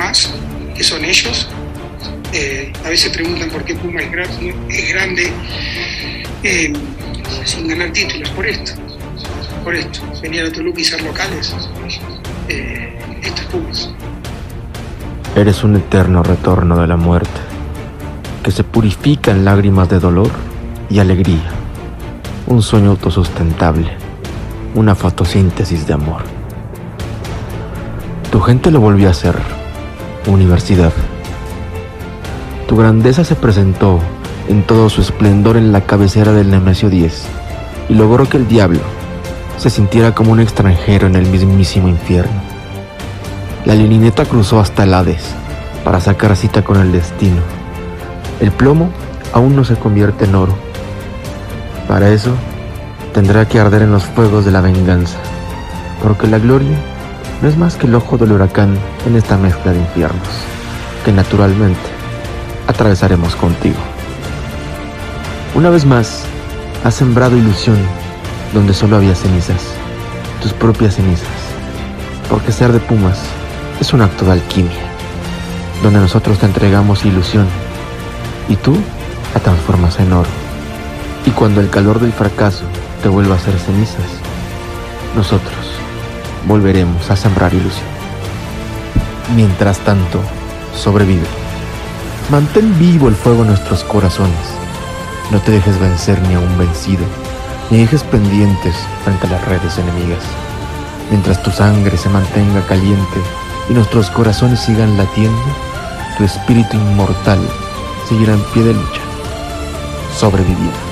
más, que son ellos. Eh, a veces preguntan por qué Puma es, grande eh, sin ganar títulos, por esto. Por esto. Venir a Toluca y ser locales. Eh, esto es Pumas. Eres un eterno retorno de la muerte, que se purifica en lágrimas de dolor y alegría. Un sueño autosustentable, una fotosíntesis de amor. Tu gente lo volvió a hacer, universidad. Tu grandeza se presentó en todo su esplendor en la cabecera del Nemesio 10 y logró que el diablo se sintiera como un extranjero en el mismísimo infierno. La lilineta cruzó hasta el Hades para sacar cita con el destino. El plomo aún no se convierte en oro. Para eso tendrá que arder en los fuegos de la venganza, porque la gloria no es más que el ojo del huracán en esta mezcla de infiernos, que naturalmente atravesaremos contigo. Una vez más, has sembrado ilusión donde solo había cenizas, tus propias cenizas, porque ser de Pumas es un acto de alquimia, donde nosotros te entregamos ilusión y tú la transformas en oro. Y cuando el calor del fracaso te vuelva a hacer cenizas, nosotros volveremos a sembrar ilusión. Mientras tanto, sobrevive. Mantén vivo el fuego en nuestros corazones. No te dejes vencer ni a un vencido, ni dejes pendientes frente a las redes enemigas. Mientras tu sangre se mantenga caliente y nuestros corazones sigan latiendo, tu espíritu inmortal seguirá en pie de lucha, sobreviviendo.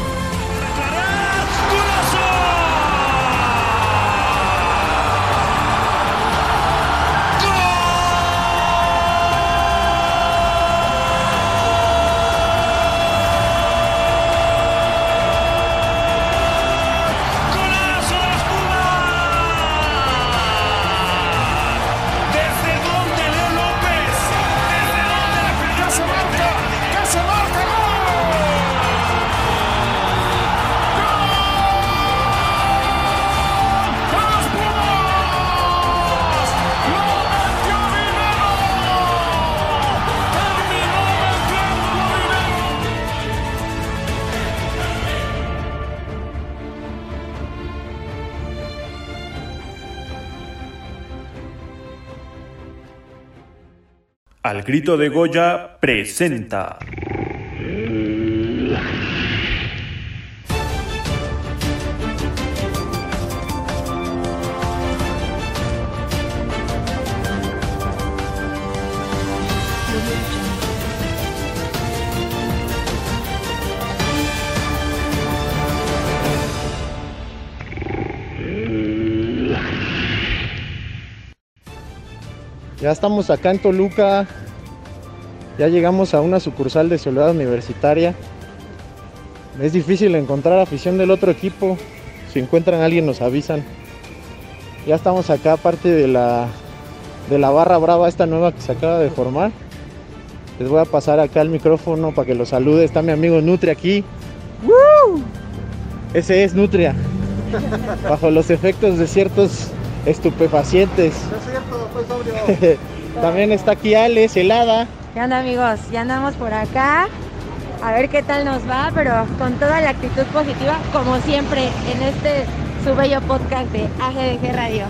De Goya presenta. Ya estamos acá en Toluca. Ya llegamos a una sucursal de Soledad Universitaria. Es difícil encontrar afición del otro equipo. Si encuentran a alguien nos avisan. Ya estamos acá, aparte de la, de la barra brava, esta nueva que se acaba de formar. Les voy a pasar acá el micrófono para que los salude. Está mi amigo Nutria aquí. Ese es Nutria. Bajo los efectos de ciertos estupefacientes. También está aquí Alex, helada. ¿Qué onda amigos? Ya andamos por acá. A ver qué tal nos va, pero con toda la actitud positiva, como siempre, en este su bello podcast de AGDG Radio.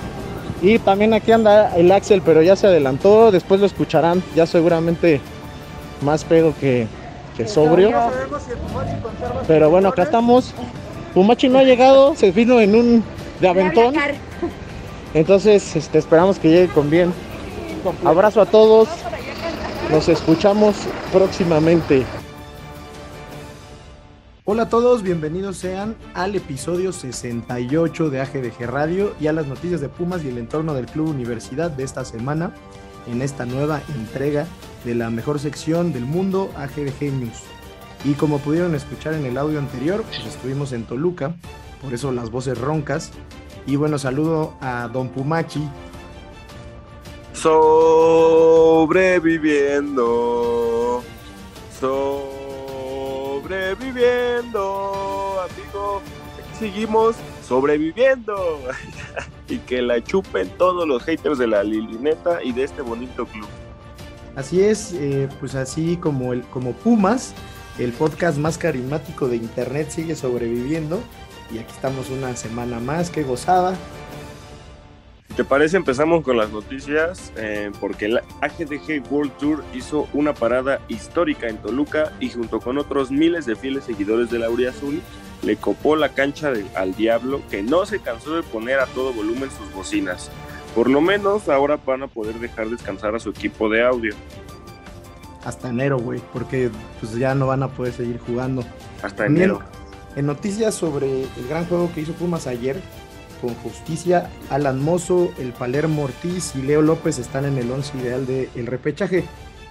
Y también aquí anda el Axel, pero ya se adelantó, después lo escucharán, ya seguramente más pedo que, que sobrio. Pero bueno, acá estamos. Pumachi no ha llegado, se vino en un de aventón. Entonces, este, esperamos que llegue con bien. Abrazo a todos. Nos escuchamos próximamente. Hola a todos, bienvenidos sean al episodio 68 de AGDG Radio y a las noticias de Pumas y el entorno del Club Universidad de esta semana en esta nueva entrega de la mejor sección del mundo AGDG News. Y como pudieron escuchar en el audio anterior, pues estuvimos en Toluca, por eso las voces roncas. Y bueno, saludo a Don Pumachi, Sobreviviendo. Sobreviviendo, amigo. Seguimos sobreviviendo y que la chupen todos los haters de la Lilineta y de este bonito club. Así es, eh, pues así como, el, como Pumas, el podcast más carismático de internet sigue sobreviviendo y aquí estamos una semana más, qué gozada. ¿Te parece? Empezamos con las noticias eh, porque el AGDG World Tour hizo una parada histórica en Toluca y junto con otros miles de fieles seguidores del Azul le copó la cancha al Diablo que no se cansó de poner a todo volumen sus bocinas. Por lo menos ahora van a poder dejar descansar a su equipo de audio. Hasta enero, güey, porque pues ya no van a poder seguir jugando. Hasta enero. En noticias sobre el gran juego que hizo Pumas ayer, con justicia, Alan Mozo, el Palermo Ortiz y Leo López están en el once ideal del repechaje.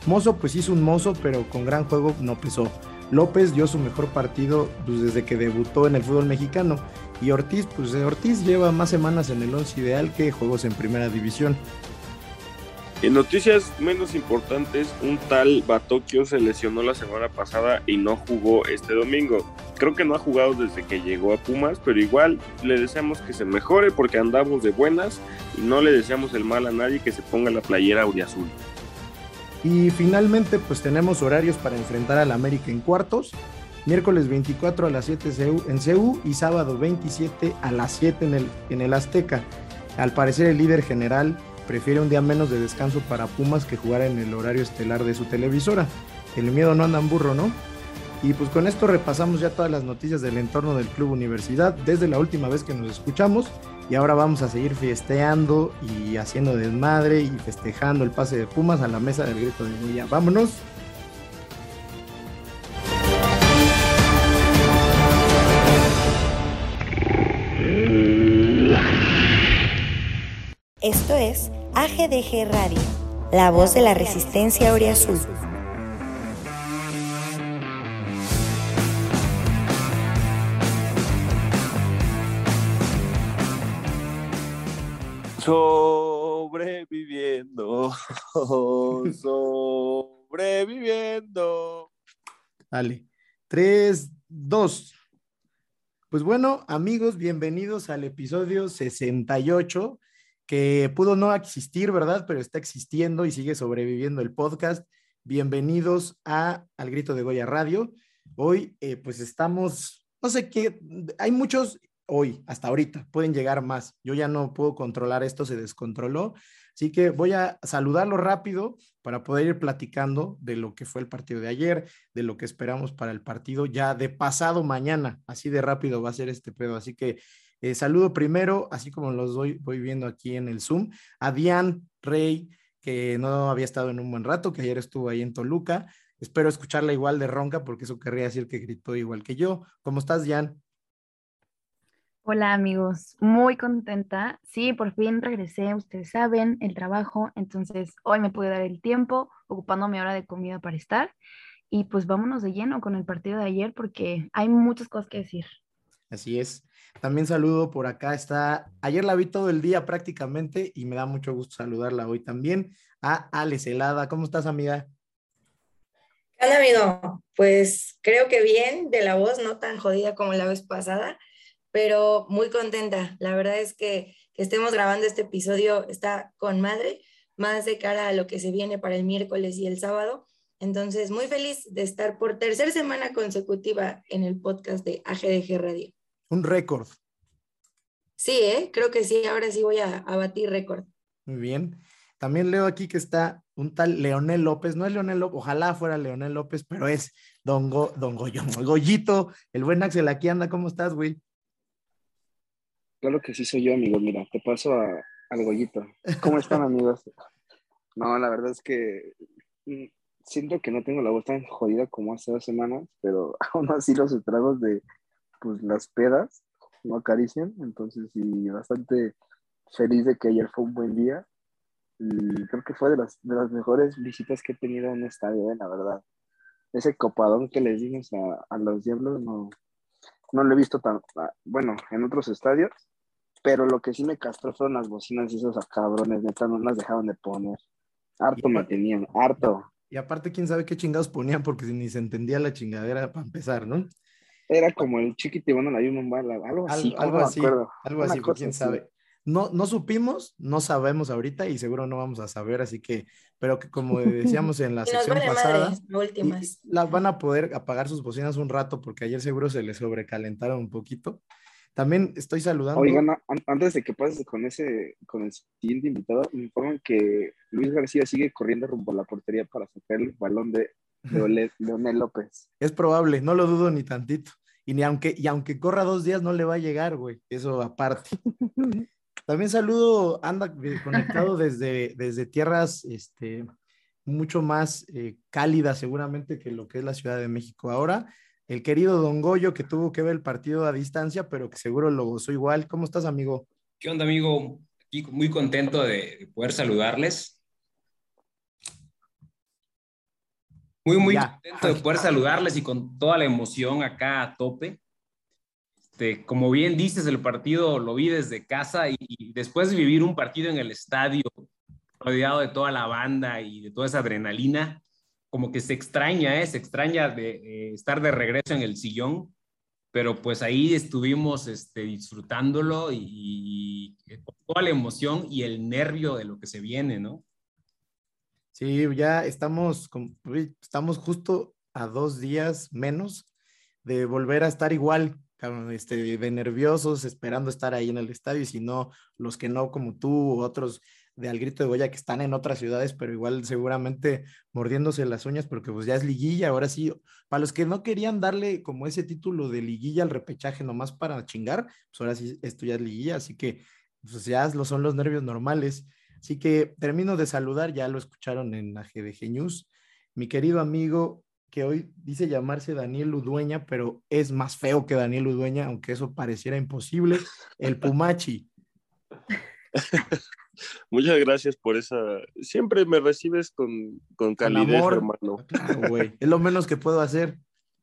Mozo pues hizo un mozo, pero con gran juego no pesó. López dio su mejor partido pues, desde que debutó en el fútbol mexicano. Y Ortiz, pues Ortiz lleva más semanas en el once ideal que juegos en primera división. En noticias menos importantes, un tal Batokio se lesionó la semana pasada y no jugó este domingo. Creo que no ha jugado desde que llegó a Pumas, pero igual le deseamos que se mejore porque andamos de buenas y no le deseamos el mal a nadie que se ponga la playera auriazul. Y finalmente, pues tenemos horarios para enfrentar al América en cuartos. Miércoles 24 a las 7 en CEU y sábado 27 a las 7 en el, en el Azteca. Al parecer el líder general prefiere un día menos de descanso para Pumas que jugar en el horario estelar de su televisora. El miedo no anda en burro, ¿no? Y pues con esto repasamos ya todas las noticias del entorno del Club Universidad desde la última vez que nos escuchamos y ahora vamos a seguir festeando y haciendo desmadre y festejando el pase de Pumas a la mesa del grito de Goya. Vámonos. Esto es AGDG Radio, la voz de la resistencia Azul. Sobreviviendo, sobreviviendo. Dale, tres, dos. Pues bueno, amigos, bienvenidos al episodio 68 que pudo no existir, ¿verdad? Pero está existiendo y sigue sobreviviendo el podcast. Bienvenidos a Al Grito de Goya Radio. Hoy, eh, pues estamos, no sé qué, hay muchos hoy, hasta ahorita, pueden llegar más. Yo ya no puedo controlar esto, se descontroló. Así que voy a saludarlo rápido para poder ir platicando de lo que fue el partido de ayer, de lo que esperamos para el partido ya de pasado mañana. Así de rápido va a ser este pedo. Así que eh, saludo primero, así como los voy, voy viendo aquí en el Zoom, a Dian Rey, que no había estado en un buen rato, que ayer estuvo ahí en Toluca. Espero escucharla igual de ronca, porque eso querría decir que gritó igual que yo. ¿Cómo estás, Dian? Hola amigos, muy contenta. Sí, por fin regresé, ustedes saben, el trabajo, entonces hoy me pude dar el tiempo ocupando mi hora de comida para estar y pues vámonos de lleno con el partido de ayer porque hay muchas cosas que decir. Así es. También saludo por acá, está, ayer la vi todo el día prácticamente y me da mucho gusto saludarla hoy también, a Ale Celada. ¿Cómo estás, amiga? Hola, amigo. Pues creo que bien, de la voz, no tan jodida como la vez pasada, pero muy contenta. La verdad es que, que estemos grabando este episodio está con madre, más de cara a lo que se viene para el miércoles y el sábado. Entonces, muy feliz de estar por tercera semana consecutiva en el podcast de AGDG Radio un récord. Sí, ¿eh? creo que sí, ahora sí voy a, batir récord. Muy bien. También leo aquí que está un tal Leonel López, no es Leonel López, ojalá fuera Leonel López, pero es Don, Don Goyo, Goyito, el buen Axel, aquí anda, ¿cómo estás, güey? Claro que sí soy yo, amigo, mira, te paso a, al Goyito. ¿Cómo están, amigos? No, la verdad es que mm, siento que no tengo la voz tan jodida como hace dos semanas, pero aún así los estragos de, pues las pedas no acarician, entonces sí, bastante feliz de que ayer fue un buen día y creo que fue de las, de las mejores visitas que he tenido en un estadio, eh, la verdad. Ese copadón que les dimos a, a los Diablos no, no lo he visto tan, ah, bueno, en otros estadios, pero lo que sí me castró fueron las bocinas y esos cabrones, neta, no las dejaban de poner. Harto me tenían, harto. Y aparte, quién sabe qué chingados ponían, porque ni se entendía la chingadera para empezar, ¿no? Era como el chiquitibano la un bala, algo así. Algo, así, algo así, quién sabe. No, no supimos, no sabemos ahorita y seguro no vamos a saber, así que, pero que como decíamos en la sección pasada, las van a poder apagar sus bocinas un rato porque ayer seguro se les sobrecalentaron un poquito. También estoy saludando. Oigan, antes de que pases con ese, con el siguiente invitado, me informan que Luis García sigue corriendo rumbo a la portería para sacar el balón de, Leonel López. Es probable, no lo dudo ni tantito. Y, ni aunque, y aunque corra dos días, no le va a llegar, güey. Eso aparte. También saludo, anda conectado desde, desde tierras este, mucho más eh, cálidas seguramente que lo que es la Ciudad de México ahora el querido Don Goyo que tuvo que ver el partido a distancia, pero que seguro lo gozó igual. ¿Cómo estás, amigo? ¿Qué onda, amigo? Aquí muy contento de poder saludarles. Muy, muy contento de poder saludarles y con toda la emoción acá a tope. Este, como bien dices, el partido lo vi desde casa y, y después de vivir un partido en el estadio rodeado de toda la banda y de toda esa adrenalina, como que se extraña, ¿eh? se extraña de eh, estar de regreso en el sillón, pero pues ahí estuvimos este, disfrutándolo y, con toda la emoción y el nervio de lo que se viene, ¿no? Sí, ya estamos, estamos justo a dos días menos de volver a estar igual, este, de nerviosos, esperando estar ahí en el estadio, y si no, los que no, como tú u otros de Al Grito de Goya que están en otras ciudades, pero igual seguramente mordiéndose las uñas porque pues ya es liguilla, ahora sí, para los que no querían darle como ese título de liguilla al repechaje nomás para chingar, pues ahora sí esto ya es liguilla, así que pues ya lo son los nervios normales. Así que termino de saludar, ya lo escucharon en la GDG News, mi querido amigo que hoy dice llamarse Daniel Udueña, pero es más feo que Daniel Udueña, aunque eso pareciera imposible, el Pumachi. Muchas gracias por esa. Siempre me recibes con, con calidez, hermano. Es lo menos que puedo hacer.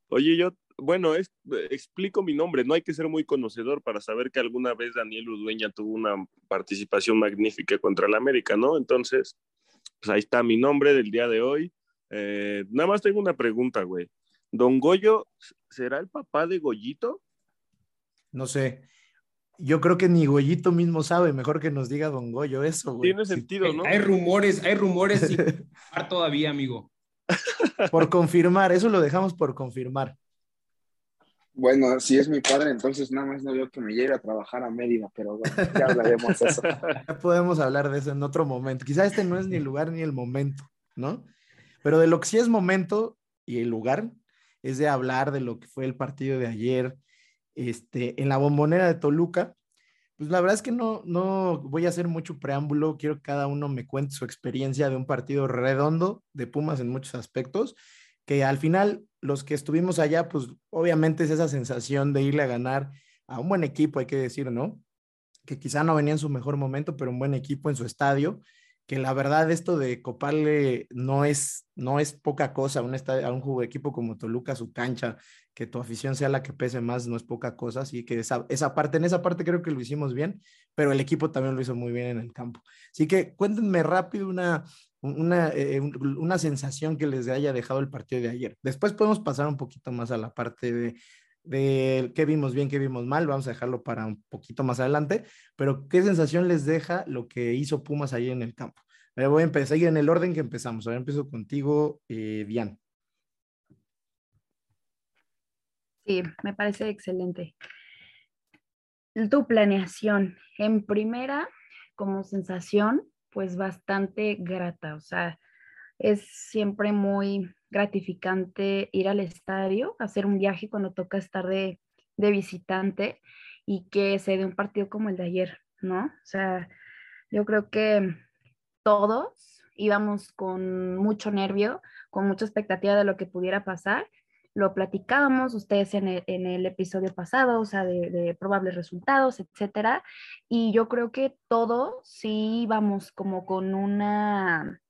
Oye, yo, bueno, es, explico mi nombre. No hay que ser muy conocedor para saber que alguna vez Daniel Udueña tuvo una participación magnífica contra el América, ¿no? Entonces, pues ahí está mi nombre del día de hoy. Eh, nada más tengo una pregunta, güey. ¿Don Goyo será el papá de Goyito? No sé yo creo que ni Goyito mismo sabe, mejor que nos diga Don Goyo eso, güey. Tiene sentido, ¿no? Hay rumores, hay rumores y todavía, amigo. Por confirmar, eso lo dejamos por confirmar. Bueno, si es mi padre, entonces nada más no veo que me lleve a trabajar a Mérida, pero bueno, ya hablaremos de eso. Ya podemos hablar de eso en otro momento. Quizá este no es ni el lugar ni el momento, ¿no? Pero de lo que sí es momento y el lugar es de hablar de lo que fue el partido de ayer, este, en la bombonera de Toluca. Pues la verdad es que no, no voy a hacer mucho preámbulo, quiero que cada uno me cuente su experiencia de un partido redondo de Pumas en muchos aspectos, que al final los que estuvimos allá, pues obviamente es esa sensación de irle a ganar a un buen equipo, hay que decir, ¿no? Que quizá no venía en su mejor momento, pero un buen equipo en su estadio, que la verdad esto de coparle no es, no es poca cosa un, a un juego equipo como Toluca, su cancha, que tu afición sea la que pese más, no es poca cosa, así que esa, esa parte, en esa parte creo que lo hicimos bien, pero el equipo también lo hizo muy bien en el campo. Así que cuéntenme rápido una, una, eh, una sensación que les haya dejado el partido de ayer. Después podemos pasar un poquito más a la parte de, de qué vimos bien, qué vimos mal, vamos a dejarlo para un poquito más adelante, pero qué sensación les deja lo que hizo Pumas ayer en el campo. voy a empezar en el orden que empezamos. Ahora empiezo contigo, eh, Diane. Sí, me parece excelente. Tu planeación, en primera, como sensación, pues bastante grata, o sea, es siempre muy gratificante ir al estadio, hacer un viaje cuando toca estar de, de visitante y que se dé un partido como el de ayer, ¿no? O sea, yo creo que todos íbamos con mucho nervio, con mucha expectativa de lo que pudiera pasar lo platicábamos ustedes en el, episodio pasado, o sea, de, probables resultados, etcétera. Y yo creo que todos sí íbamos como con una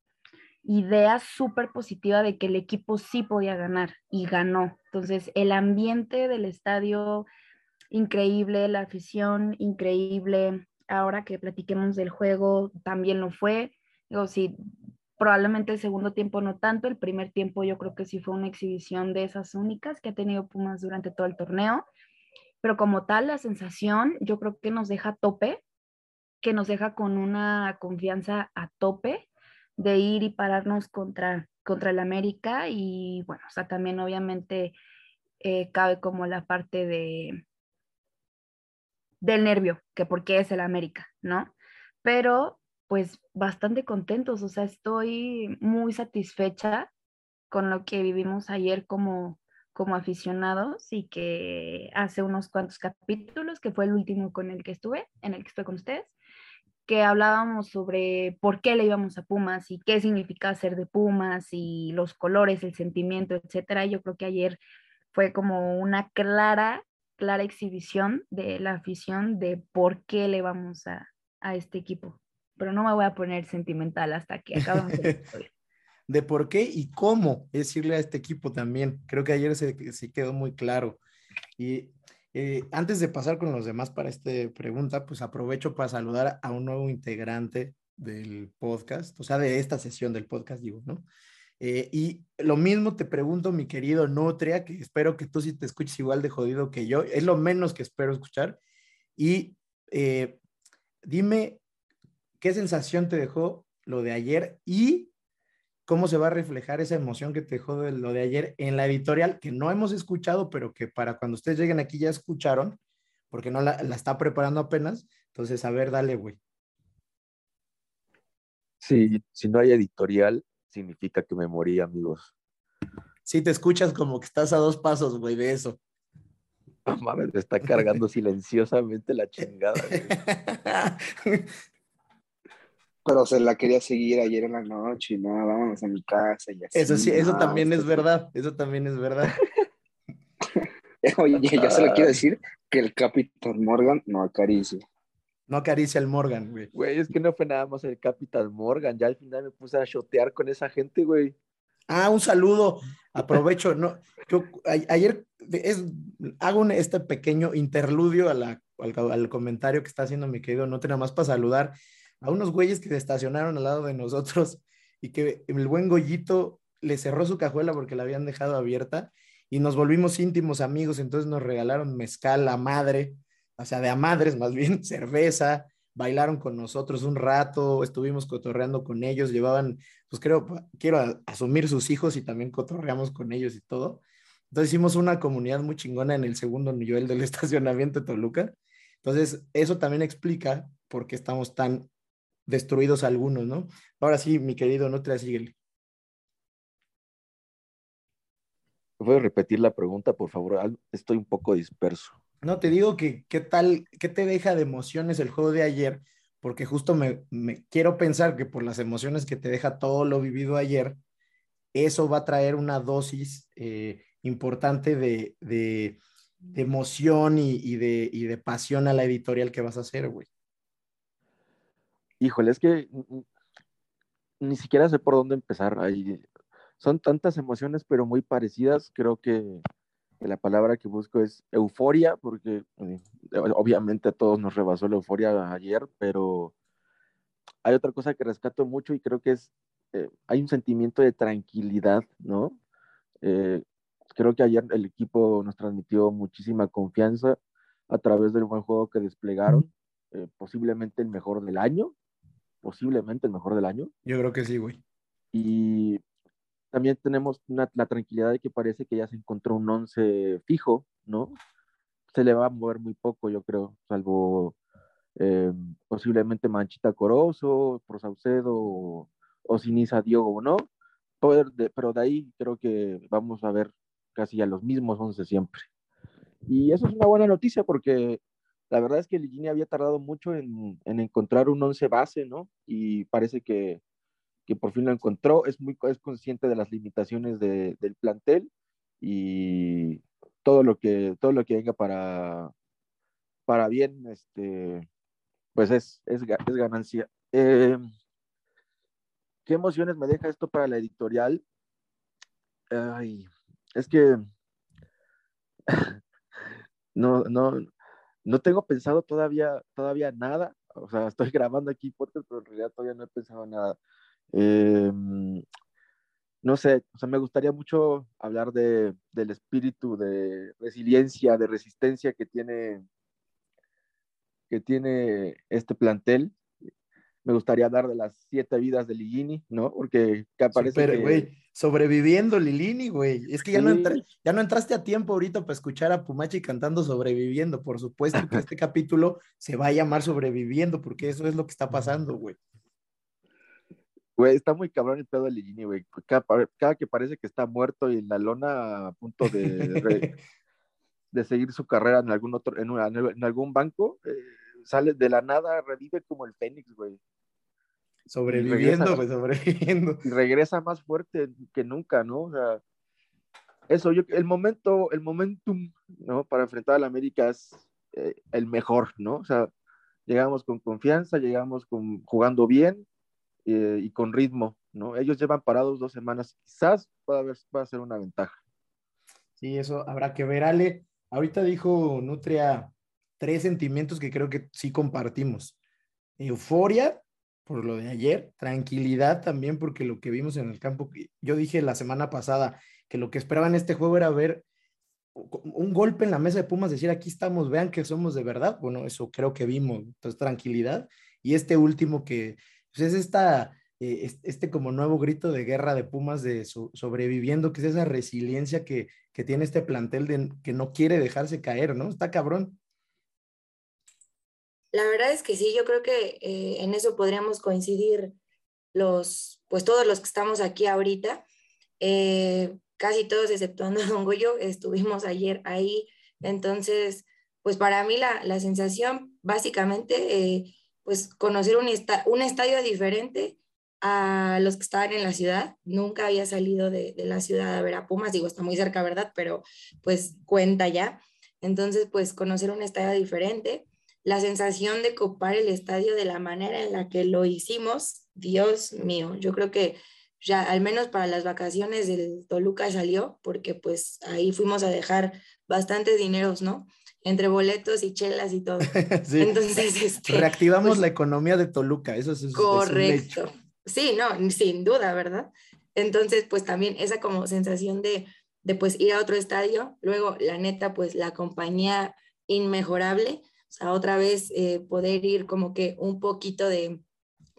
idea súper positiva de que el equipo sí podía ganar y ganó. Entonces, el ambiente del estadio, increíble, la afición, increíble. Ahora que platiquemos del juego, también lo fue. Digo, sí, Probablemente el segundo tiempo no tanto, el primer tiempo yo creo que sí fue una exhibición de esas únicas que ha tenido Pumas durante todo el torneo, pero como tal la sensación yo creo que nos deja tope, que nos deja con una confianza a tope de ir y pararnos contra, contra el América y bueno, o sea, también obviamente eh, cabe como la parte de del nervio, que porque es el América, ¿no? Pero pues bastante contentos, o sea, estoy muy satisfecha con lo que vivimos ayer como, como aficionados y que hace unos cuantos capítulos, que fue el último con el que estuve, en el que estoy con ustedes, que hablábamos sobre por qué le íbamos a Pumas y qué significa ser de Pumas y los colores, el sentimiento, etcétera. Yo creo que ayer fue como una clara, clara exhibición de la afición de por qué le vamos a, a este equipo pero no me voy a poner sentimental hasta que acabemos el de por qué y cómo decirle a este equipo también. Creo que ayer se, se quedó muy claro. Y eh, antes de pasar con los demás para esta pregunta, pues aprovecho para saludar a un nuevo integrante del podcast, o sea, de esta sesión del podcast, digo, ¿no? Eh, y lo mismo te pregunto, mi querido Nutria, que espero que tú sí te escuches igual de jodido que yo, es lo menos que espero escuchar. Y eh, dime ¿Qué sensación te dejó lo de ayer y cómo se va a reflejar esa emoción que te dejó de lo de ayer en la editorial que no hemos escuchado, pero que para cuando ustedes lleguen aquí ya escucharon, porque no la, está preparando apenas? Entonces, a ver, dale, güey. Sí, si no hay editorial, significa que me morí, amigos. Sí, te escuchas como que estás a dos pasos, güey, de eso. No mames, me está cargando silenciosamente la chingada. pero se la quería seguir ayer en la noche y no, vámonos a mi casa y así. Eso sí, eso también es verdad, eso también es verdad. Oye, ya se le quiero decir que el Capitán Morgan no acaricia. No acaricia al Morgan, güey. Güey, es que no fue nada más el Capitán Morgan, ya al final me puse a shotear con esa gente, güey. Ah, un saludo. Aprovecho, no, yo ayer es, hago un, este pequeño interludio a la, al, al, comentario que está haciendo mi querido, no nada más para saludar a unos güeyes que se estacionaron al lado de nosotros y que el buen Goyito le cerró su cajuela porque la habían dejado abierta y nos volvimos íntimos amigos, entonces nos regalaron mezcal a madre, o sea, de a madres más bien, cerveza, bailaron con nosotros un rato, estuvimos cotorreando con ellos, llevaban, pues creo, quiero asumir sus hijos y también cotorreamos con ellos y todo. Entonces hicimos una comunidad muy chingona en el segundo nivel del estacionamiento de Toluca. Entonces, eso también explica por qué estamos tan destruidos algunos, ¿no? Ahora sí, mi querido, no te síguele. ¿Puedes repetir la pregunta, por favor? Estoy un poco disperso. No, te digo que qué tal, qué te deja de emociones el juego de ayer, porque justo me, quiero pensar que por las emociones que te deja todo lo vivido ayer, eso va a traer una dosis eh, importante de, de, emoción y, de, y de pasión a la editorial que vas a hacer, güey. Híjole, es que ni siquiera sé por dónde empezar. son tantas emociones, pero muy parecidas. Creo que, la palabra que busco es euforia, porque eh, obviamente a todos nos rebasó la euforia ayer, pero hay otra cosa que rescato mucho y creo que es, eh, hay un sentimiento de tranquilidad, ¿no? Eh, creo que ayer el equipo nos transmitió muchísima confianza a través del buen juego que desplegaron, posiblemente el mejor del año, posiblemente el mejor del año. Yo creo que sí, güey. Y también tenemos la tranquilidad de que parece que ya se encontró un once fijo, ¿no? Se le va a mover muy poco, yo creo, salvo eh, posiblemente Manchita Corozo, Pro Saucedo o, o Sinisa Diogo, ¿no? pero de ahí creo que vamos a ver casi a los mismos once siempre. Y eso es una buena noticia porque la verdad es que Ligini había tardado mucho en, encontrar un once base, ¿no? Y parece que, por fin lo encontró. Es muy es consciente de las limitaciones del plantel y todo lo que, todo lo que venga para, para bien, este, pues es, es, ganancia. Eh, ¿Qué emociones me deja esto para la editorial? Ay, es que no, no, no tengo pensado todavía, todavía nada. O sea, estoy grabando aquí podcast, pero en realidad todavía no he pensado nada. Em, no sé, o sea, me gustaría mucho hablar de, del espíritu de resiliencia, de resistencia que tiene, que tiene este plantel. Me gustaría hablar de las siete vidas de Ligini, ¿no? Porque que aparece Super, güey, sobreviviendo Lilini, güey. Es que ya, no ya no entraste a tiempo ahorita para escuchar a Pumachi cantando sobreviviendo. Por supuesto que este capítulo se va a llamar sobreviviendo, porque eso es lo que está pasando, güey. Güey, está muy cabrón el pedo de Ligini, güey. Cada, que parece que está muerto y en la lona a punto de, de seguir su carrera en algún otro, en, en algún banco, eh, sale de la nada, revive como el Fénix, güey. Sobreviviendo, güey, sobreviviendo. Y regresa más fuerte que nunca, ¿no? O sea, eso, yo, el momento, el momentum, ¿no? Para enfrentar al América es eh, el mejor, ¿no? O sea, llegamos con confianza, llegamos con, jugando bien, eh, y con ritmo, ¿no? Ellos llevan parados dos semanas, quizás pueda, haber, pueda ser una ventaja. Sí, eso habrá que ver, Ale. Ahorita dijo Nutria tres sentimientos que creo que sí compartimos. Euforia por lo de ayer, tranquilidad también porque lo que vimos en el campo, yo dije la semana pasada que lo que esperaba en este juego era ver un golpe en la mesa de Pumas, decir aquí estamos, vean que somos de verdad. Bueno, eso creo que vimos, entonces tranquilidad. Y este último que pues es esta, eh, este como nuevo grito de guerra de Pumas de sobreviviendo, que es esa resiliencia que, tiene este plantel de que no quiere dejarse caer, ¿no? Está cabrón. La verdad es que sí, yo creo que eh, en eso podríamos coincidir los, pues todos los que estamos aquí ahorita, eh, casi todos exceptuando a Don Goyo, estuvimos ayer ahí, entonces, pues para mí la, la sensación básicamente pues conocer un, un estadio diferente a los que estaban en la ciudad. Nunca había salido de, la ciudad a ver a Pumas, digo, está muy cerca, ¿verdad? Pero pues cuenta ya. Entonces, pues conocer un estadio diferente, la sensación de copar el estadio de la manera en la que lo hicimos, Dios mío, yo creo que ya al menos para las vacaciones del Toluca salió, porque pues ahí fuimos a dejar bastantes dineros, ¿no? entre boletos y chelas y todo. Entonces, este, reactivamos pues la economía de Toluca, eso es, correcto. sí, no, sin duda, ¿verdad? Entonces, pues también esa como sensación de, de pues ir a otro estadio, luego la neta, pues la compañía inmejorable, o sea, otra vez eh, poder ir como que un poquito de,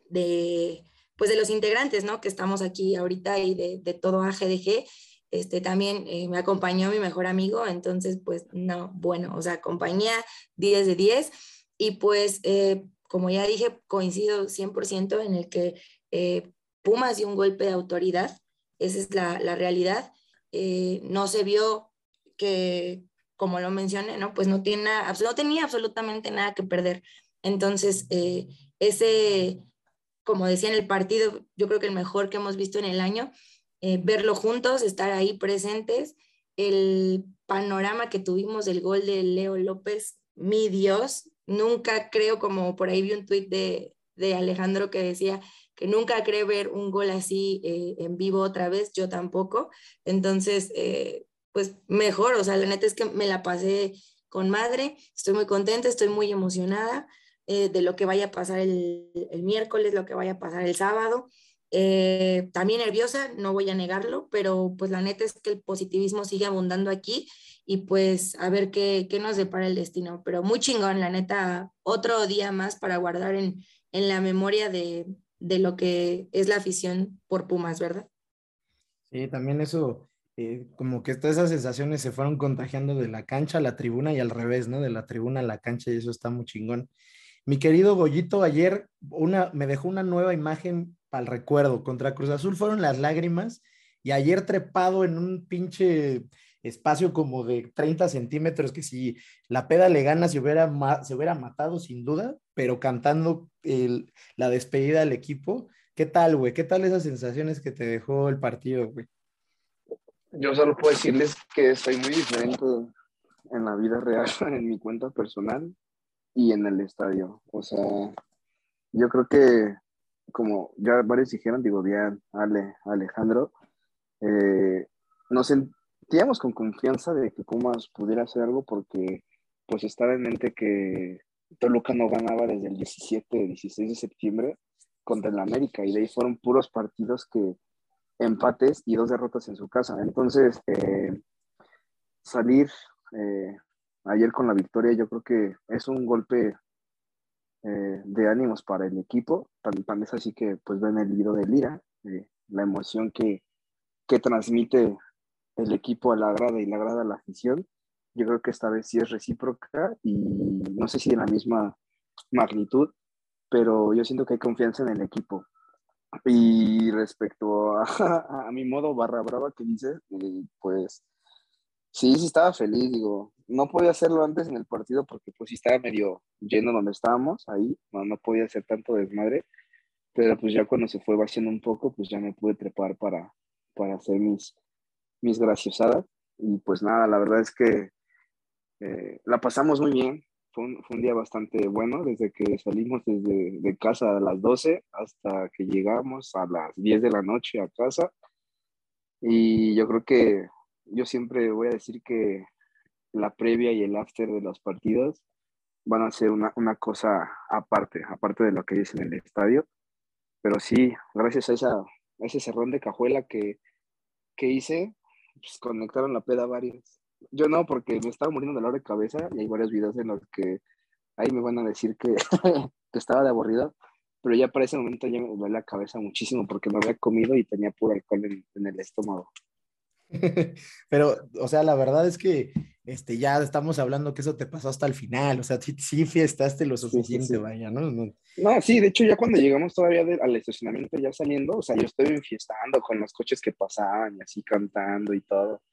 de, pues de los integrantes, ¿no? Que estamos aquí ahorita y de, de todo AGDG, este, también eh, me acompañó mi mejor amigo, entonces pues no, bueno, o sea, compañía 10 de 10 y pues eh, como ya dije, coincido 100% en el que eh, Pumas dio un golpe de autoridad, esa es la, la realidad, no se vio que, como lo mencioné, ¿no? Pues no, tiene no tenía absolutamente nada que perder. Entonces, ese, como decía en el partido, yo creo que el mejor que hemos visto en el año, eh, verlo juntos, estar ahí presentes. El panorama que tuvimos del gol de Leo López, mi Dios, nunca creo, como por ahí vi un tuit de, Alejandro que decía que nunca cree ver un gol así eh, en vivo otra vez, yo tampoco. Entonces, eh, pues mejor, o sea, la neta es que me la pasé con madre, estoy muy contenta, estoy muy emocionada de lo que vaya a pasar el, el, miércoles, lo que vaya a pasar el sábado. Eh, también nerviosa, no voy a negarlo, pero pues la neta es que el positivismo sigue abundando aquí y pues a ver qué, qué nos depara el destino. Pero muy chingón, la neta, otro día más para guardar en, en la memoria de, de, lo que es la afición por Pumas, ¿verdad? Sí, también eso, eh, como que todas esas sensaciones se fueron contagiando de la cancha a la tribuna y al revés, ¿no? De la tribuna a la cancha y eso está muy chingón. Mi querido Goyito, ayer una, me dejó una nueva imagen al recuerdo. Contra Cruz Azul fueron las lágrimas y ayer trepado en un pinche espacio como de 30 centímetros que si la peda le gana se hubiera, se hubiera matado sin duda, pero cantando la despedida del equipo. ¿Qué tal, güey? ¿Qué tal esas sensaciones que te dejó el partido, güey? Yo solo puedo decirles que soy muy diferente en la vida real, en mi cuenta personal y en el estadio. O sea, yo creo que como ya varios dijeron, digo, bien, Ale, Alejandro, eh, nos sentíamos con confianza de que Pumas pudiera hacer algo porque pues estaba en mente que Toluca no ganaba desde el 17, 16 de septiembre contra el América y de ahí fueron puros partidos que empates y dos derrotas en su casa. Entonces, eh, salir eh, ayer con la victoria yo creo que es un golpe eh, de ánimos para el equipo. Tan, es así que pues ven el video de Lira, la emoción que, que transmite el equipo a la grada y la grada a la afición. Yo creo que esta vez sí es recíproca y no sé si en la misma magnitud, pero yo siento que hay confianza en el equipo. Y respecto a, a mi modo barra brava que dices, eh, pues sí, sí estaba feliz, digo, no podía hacerlo antes en el partido porque pues sí estaba medio lleno donde estábamos, ahí, no, no podía hacer tanto desmadre, pero pues ya cuando se fue vaciando un poco, pues ya me pude trepar para, para hacer mis, mis graciosadas. Y pues nada, la verdad es que eh, la pasamos muy bien, fue un, día bastante bueno, desde que salimos desde de casa a las 12 hasta que llegamos a las 10 de la noche a casa. Y yo creo que yo siempre voy a decir que la previa y el after de los partidos van a ser una, cosa aparte, aparte de lo que dice en el estadio. Pero sí, gracias a ese cerrón de cajuela que, que hice, pues conectaron la peda varios. Yo no, porque me estaba muriendo de dolor de cabeza y hay varios videos en los que ahí me van a decir que, que estaba de aburrido, pero ya para ese momento ya me duele la cabeza muchísimo porque no había comido y tenía puro alcohol en, en el estómago. Pero, o sea, la verdad es que este, ya estamos hablando que eso te pasó hasta el final, o sea, sí, sí fiestaste lo suficiente, vaya, ¿no? ¿no? ¿no? sí, de hecho ya cuando llegamos todavía al estacionamiento ya saliendo, o sea, yo estoy fiestando con los coches que pasaban y así cantando y todo,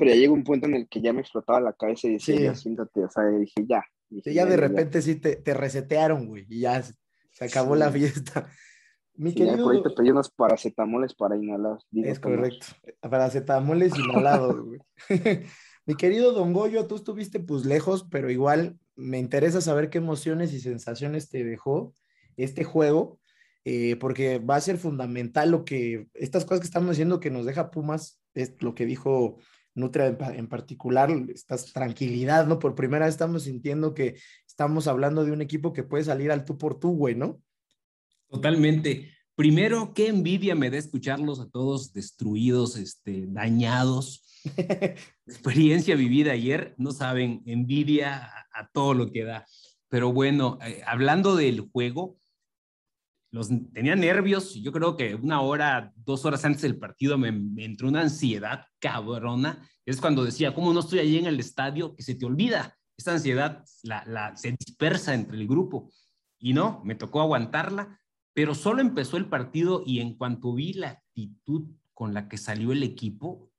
pero ya llegó un punto en el que ya me explotaba la cabeza y decía, ya siéntate, o sea, dije, ya. ya, de repente sí te, te, resetearon, güey, y ya se acabó la fiesta. Mi querido... por ahí te pedí unos paracetamoles para inhalar. es correcto, paracetamoles inhalados, güey. Mi querido Don Goyo, tú estuviste pues lejos, pero igual me interesa saber qué emociones y sensaciones te dejó este juego, eh, porque va a ser fundamental lo que, estas cosas que estamos haciendo que nos deja Pumas, es lo que dijo Nutria en, particular, esta tranquilidad, ¿no? Por primera vez estamos sintiendo que estamos hablando de un equipo que puede salir al tú por tú, güey, ¿no? Totalmente. Primero, qué envidia me da escucharlos a todos destruidos, este, dañados. Experiencia vivida ayer, no saben, envidia a, todo lo que da. Pero bueno, eh, hablando del juego, los, tenía nervios. Yo creo que una hora, dos horas antes del partido me, entró una ansiedad cabrona. Es cuando decía, ¿cómo no estoy allí en el estadio? Que se te olvida. Esta ansiedad la, la, se dispersa entre el grupo. Y no, me tocó aguantarla pero solo empezó el partido y en cuanto vi la actitud con la que salió el equipo,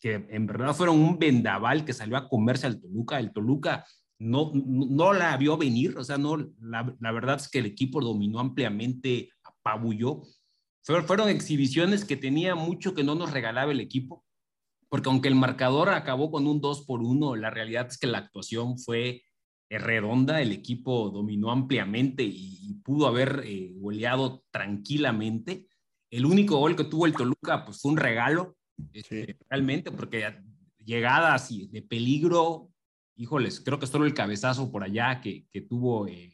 que en verdad fueron un vendaval que salió a comerse al Toluca, el Toluca no, no, la vio venir, o sea, no, la, la, verdad es que el equipo dominó ampliamente, apabulló. Fueron exhibiciones que tenía mucho que no nos regalaba el equipo, porque aunque el marcador acabó con un 2 por 1, la realidad es que la actuación fue redonda, el equipo dominó ampliamente y, pudo haber eh, goleado tranquilamente. El único gol que tuvo el Toluca pues, fue un regalo, este, realmente, porque llegadas de peligro, híjoles, creo que solo el cabezazo por allá que, tuvo eh,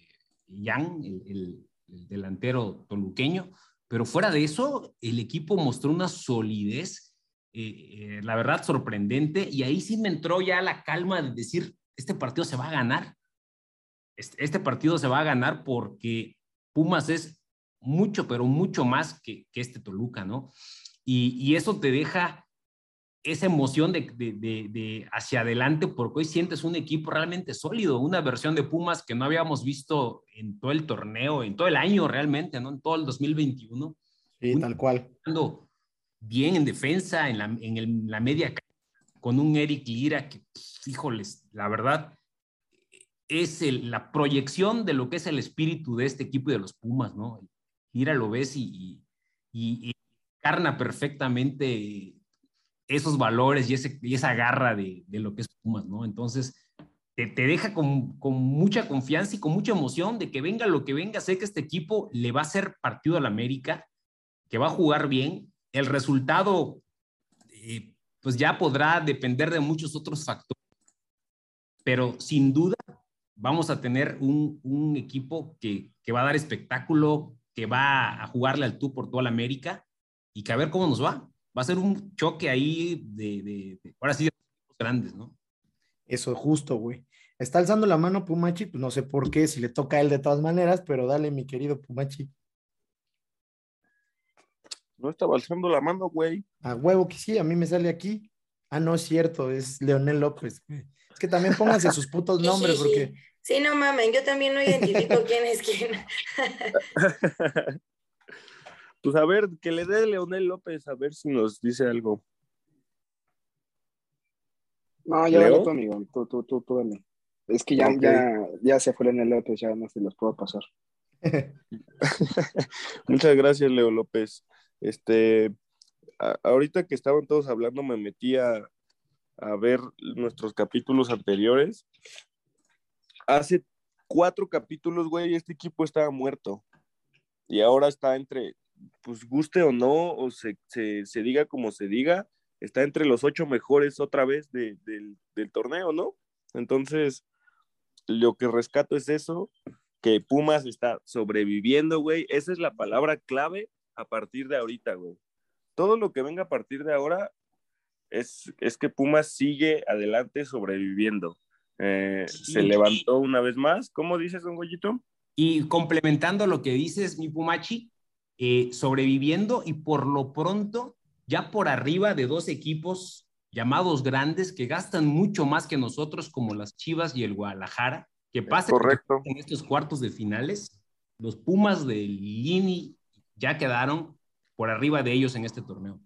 Jan, el, delantero toluqueño, pero fuera de eso, el equipo mostró una solidez, eh, la verdad, sorprendente, y ahí sí me entró ya la calma de decir, este partido se va a ganar este, partido se va a ganar porque Pumas es mucho, pero mucho más que, este Toluca, ¿no? Y, eso te deja esa emoción de, hacia adelante porque hoy sientes un equipo realmente sólido, una versión de Pumas que no habíamos visto en todo el torneo, en todo el año realmente, ¿no? En todo el 2021. Sí, tal cual. Bien en defensa, en la, en la media, con un Eric Lira que, híjoles, la verdad, es la proyección de lo que es el espíritu de este equipo y de los Pumas, ¿no? Mira, lo ves y, y, carna perfectamente esos valores y, esa garra de, lo que es Pumas, ¿no? Entonces, te, deja con, con, mucha confianza y con mucha emoción de que venga lo que venga. Sé que este equipo le va a hacer partido al América, que va a jugar bien. El resultado, eh, pues ya podrá depender de muchos otros factores, pero sin duda vamos a tener un, equipo que, va a dar espectáculo, que va a jugarle al tú por toda la América y que a ver cómo nos va. Va a ser un choque ahí de, ahora sí, de grandes, ¿no? Eso, justo, güey. Está alzando la mano Pumachi, pues no sé por qué, si le toca a él de todas maneras, pero dale, mi querido Pumachi. No estaba alzando la mano, güey. A huevo que sí, a mí me sale aquí. Ah, no es cierto, es Leonel López. Es que también pónganse sus putos nombres, porque. Sí, no mamen, yo también no identifico quién es quién. pues a ver, que le dé Leonel López, a ver si nos dice algo. No, ya lo amigo, tú, tú, tú, tú, Es que ya, ya, ya se fue Leonel López, ya no se los puedo pasar. Muchas gracias, Leo López. Este, ahorita que estaban todos hablando, me metí a, a ver nuestros capítulos anteriores hace cuatro capítulos, güey, este equipo estaba muerto. Y ahora está entre, pues guste o no, o se, diga como se diga, está entre los ocho mejores otra vez del, del torneo, ¿no? Entonces, lo que rescato es eso, que Pumas está sobreviviendo, güey. Esa es la palabra clave a partir de ahorita, güey. Todo lo que venga a partir de ahora es, es que Pumas sigue adelante sobreviviendo. Eh, se levantó una vez más. ¿Cómo dices, don Goyito? Y complementando lo que dices, mi Pumachi, eh, sobreviviendo y por lo pronto ya por arriba de dos equipos llamados grandes que gastan mucho más que nosotros, como las Chivas y el Guadalajara, que pasan en estos cuartos de finales. Los Pumas de Lini ya quedaron por arriba de ellos en este torneo.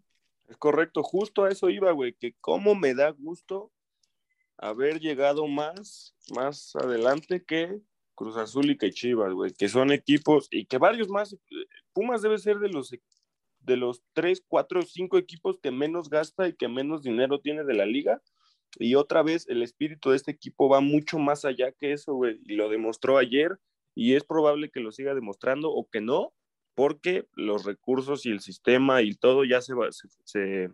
Es correcto, justo a eso iba, güey, que cómo me da gusto haber llegado más, más adelante que Cruz Azul y que Chivas, güey, que son equipos y que varios más. Pumas debe ser de los de los tres, cuatro, cinco equipos que menos gasta y que menos dinero tiene de la liga. Y otra vez, el espíritu de este equipo va mucho más allá que eso, güey, y lo demostró ayer y es probable que lo siga demostrando o que no, porque los recursos y el sistema y todo ya se, se, se,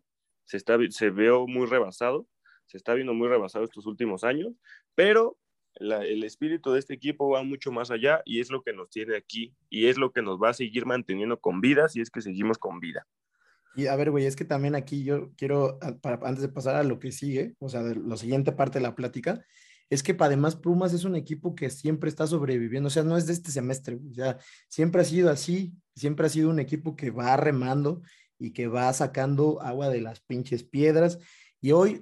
se, está, se veo muy rebasado se está viendo muy rebasado estos últimos años, pero el espíritu de este equipo va mucho más allá y es lo que nos tiene aquí y es lo que nos va a seguir manteniendo con vida si es que seguimos con vida. Y a ver, güey, es que también aquí yo quiero, antes de pasar a lo que sigue, o sea, la siguiente parte de la plática, es que además Pumas es un equipo que siempre está sobreviviendo, o sea, no es de este semestre, o sea, siempre ha sido así, siempre ha sido un equipo que va remando y que va sacando agua de las pinches piedras. Y hoy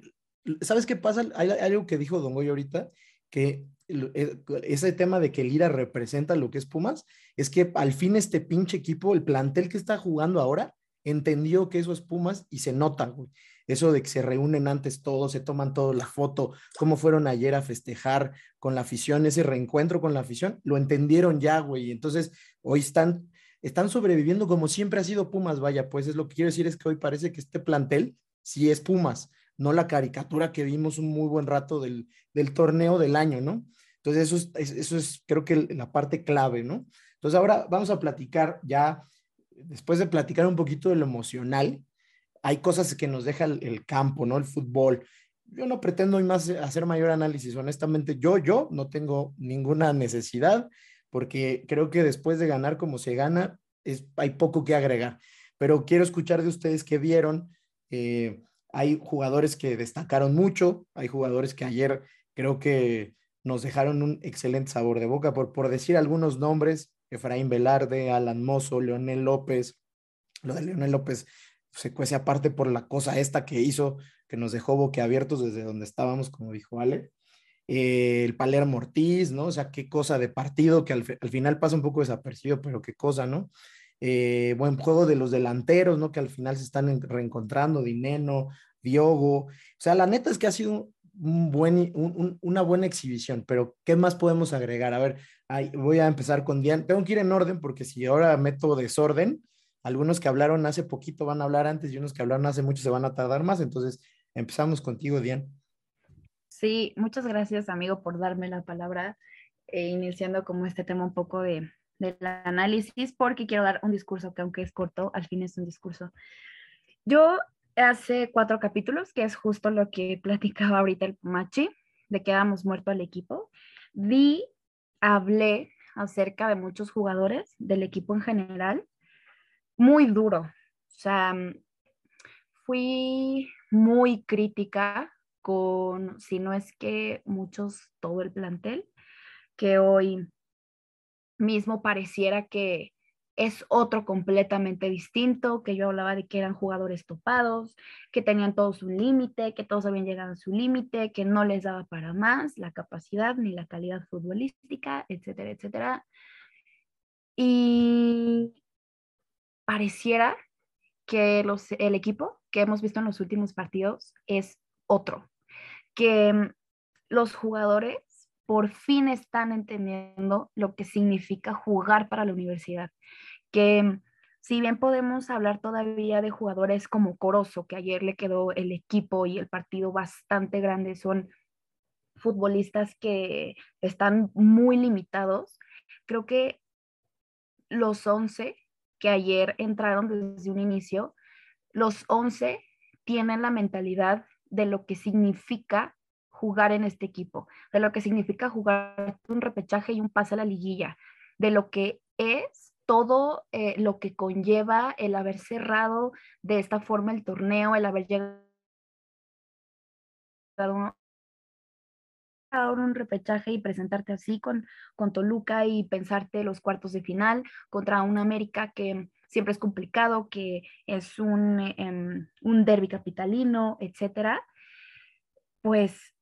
¿Sabes qué pasa? Hay, algo que dijo Don Goy ahorita, que eh, ese tema de que Lira representa lo que es Pumas, es que al fin este pinche equipo, el plantel que está jugando ahora, entendió que eso es Pumas y se nota, güey. Eso de que se reúnen antes todos, se toman todos la foto, cómo fueron ayer a festejar con la afición, ese reencuentro con la afición, lo entendieron ya, güey. Entonces, hoy están, están sobreviviendo como siempre ha sido Pumas, vaya, pues es lo que quiero decir es que hoy parece que este plantel sí es Pumas no la caricatura que vimos un muy buen rato del, torneo del año, ¿no? Entonces, eso es, eso es creo que la parte clave, ¿no? Entonces, ahora vamos a platicar ya, después de platicar un poquito de lo emocional, hay cosas que nos deja el, campo, ¿no? El fútbol. Yo no pretendo más hacer mayor análisis, honestamente, yo, yo no tengo ninguna necesidad, porque creo que después de ganar como se gana, es, hay poco que agregar. Pero quiero escuchar de ustedes que vieron. Eh, hay jugadores que destacaron mucho, hay jugadores que ayer creo que nos dejaron un excelente sabor de boca, por, por decir algunos nombres, Efraín Velarde, Alan Mozo, Leonel López. Lo de Leonel López se cuece aparte por la cosa esta que hizo, que nos dejó boquiabiertos desde donde estábamos, como dijo Ale. Eh, el Palermo Ortiz, ¿no? O sea, qué cosa de partido que al, al, final pasa un poco desapercibido, pero qué cosa, ¿no? Eh, buen juego de los delanteros, ¿no? Que al final se están reencontrando, Dineno, Diogo. O sea, la neta es que ha sido una buena exhibición, pero ¿qué más podemos agregar? A ver, voy a empezar con Dian. Tengo que ir en orden porque si ahora meto desorden, algunos que hablaron hace poquito van a hablar antes y unos que hablaron hace mucho se van a tardar más. Entonces, empezamos contigo, Dian. Sí, muchas gracias, amigo, por darme la palabra, e iniciando como este tema un poco de, del análisis porque quiero dar un discurso que aunque es corto, al fin es un discurso. Yo hace cuatro capítulos, que es justo lo que platicaba ahorita el Machi, de que habíamos muerto al equipo, vi, hablé acerca de muchos jugadores del equipo en general, muy duro. O sea, fui muy crítica con, si no es que muchos, todo el plantel, que hoy mismo pareciera que es otro completamente distinto, que yo hablaba de que eran jugadores topados, que tenían todos un límite, que todos habían llegado a su límite, que no les daba para más la capacidad ni la calidad futbolística, etcétera, etcétera. Y pareciera que los, el equipo que hemos visto en los últimos partidos es otro, que los jugadores por fin están entendiendo lo que significa jugar para la universidad. Que si bien podemos hablar todavía de jugadores como Corozo, que ayer le quedó el equipo y el partido bastante grande, son futbolistas que están muy limitados, creo que los 11 que ayer entraron desde un inicio, los 11 tienen la mentalidad de lo que significa jugar en este equipo, de lo que significa jugar un repechaje y un pase a la liguilla, de lo que es todo eh, lo que conlleva el haber cerrado de esta forma el torneo, el haber llegado a un repechaje y presentarte así con, con Toluca y pensarte los cuartos de final contra un América que siempre es complicado, que es un, em, un derby capitalino, etcétera, pues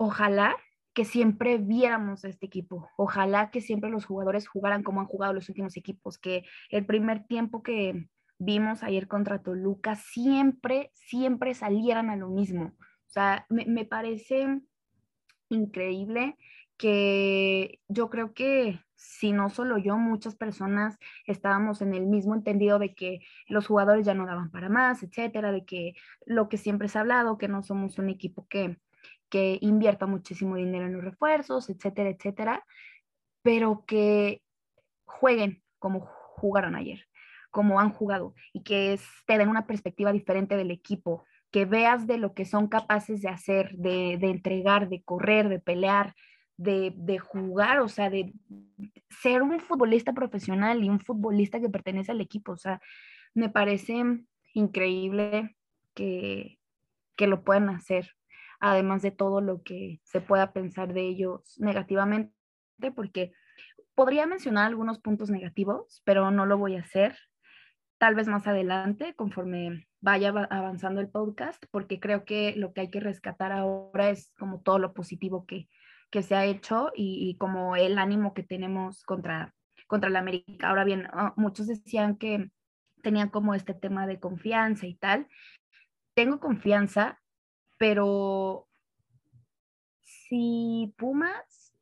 ojalá que siempre viéramos este equipo, ojalá que siempre los jugadores jugaran como han jugado los últimos equipos, que el primer tiempo que vimos ayer contra Toluca siempre, siempre salieran a lo mismo. O sea, me, me parece increíble que yo creo que si no solo yo, muchas personas estábamos en el mismo entendido de que los jugadores ya no daban para más, etcétera, de que lo que siempre se ha hablado, que no somos un equipo que que invierta muchísimo dinero en los refuerzos, etcétera, etcétera, pero que jueguen como jugaron ayer, como han jugado y que te den una perspectiva diferente del equipo, que veas de lo que son capaces de hacer, de, entregar, de correr, de pelear, de, de, jugar, o sea, de ser un futbolista profesional y un futbolista que pertenece al equipo. O sea, me parece increíble que, que lo puedan hacer además de todo lo que se pueda pensar de ellos negativamente, porque podría mencionar algunos puntos negativos, pero no lo voy a hacer. Tal vez más adelante, conforme vaya avanzando el podcast, porque creo que lo que hay que rescatar ahora es como todo lo positivo que, que se ha hecho y, como el ánimo que tenemos contra, contra la América. Ahora bien, ah, muchos decían que tenían como este tema de confianza y tal. Tengo confianza, pero si Pumas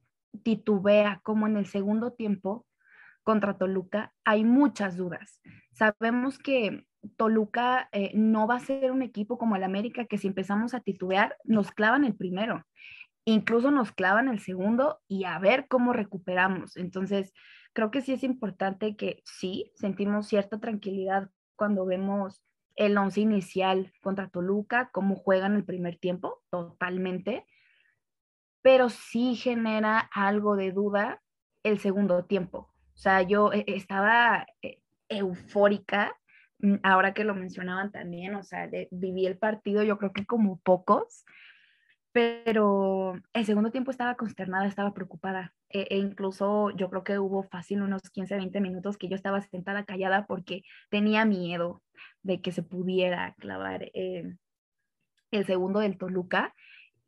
titubea como en el segundo tiempo contra Toluca, hay muchas dudas. Sabemos que Toluca eh, no va a ser un equipo como el América que si empezamos a titubear nos clavan el primero, incluso nos clavan el segundo y a ver cómo recuperamos. Entonces, creo que sí es importante que sí, sentimos cierta tranquilidad cuando vemos el once inicial contra Toluca, cómo juegan el primer tiempo, totalmente, pero sí genera algo de duda el segundo tiempo. O sea, yo eh, estaba eh, eufórica, mm, ahora que lo mencionaban también, o sea, viví el partido yo creo que como pocos, pero el segundo tiempo estaba consternada, estaba preocupada e, e, incluso yo creo que hubo fácil unos 15, 20 minutos que yo estaba sentada callada porque tenía miedo de que se pudiera clavar eh, el segundo del Toluca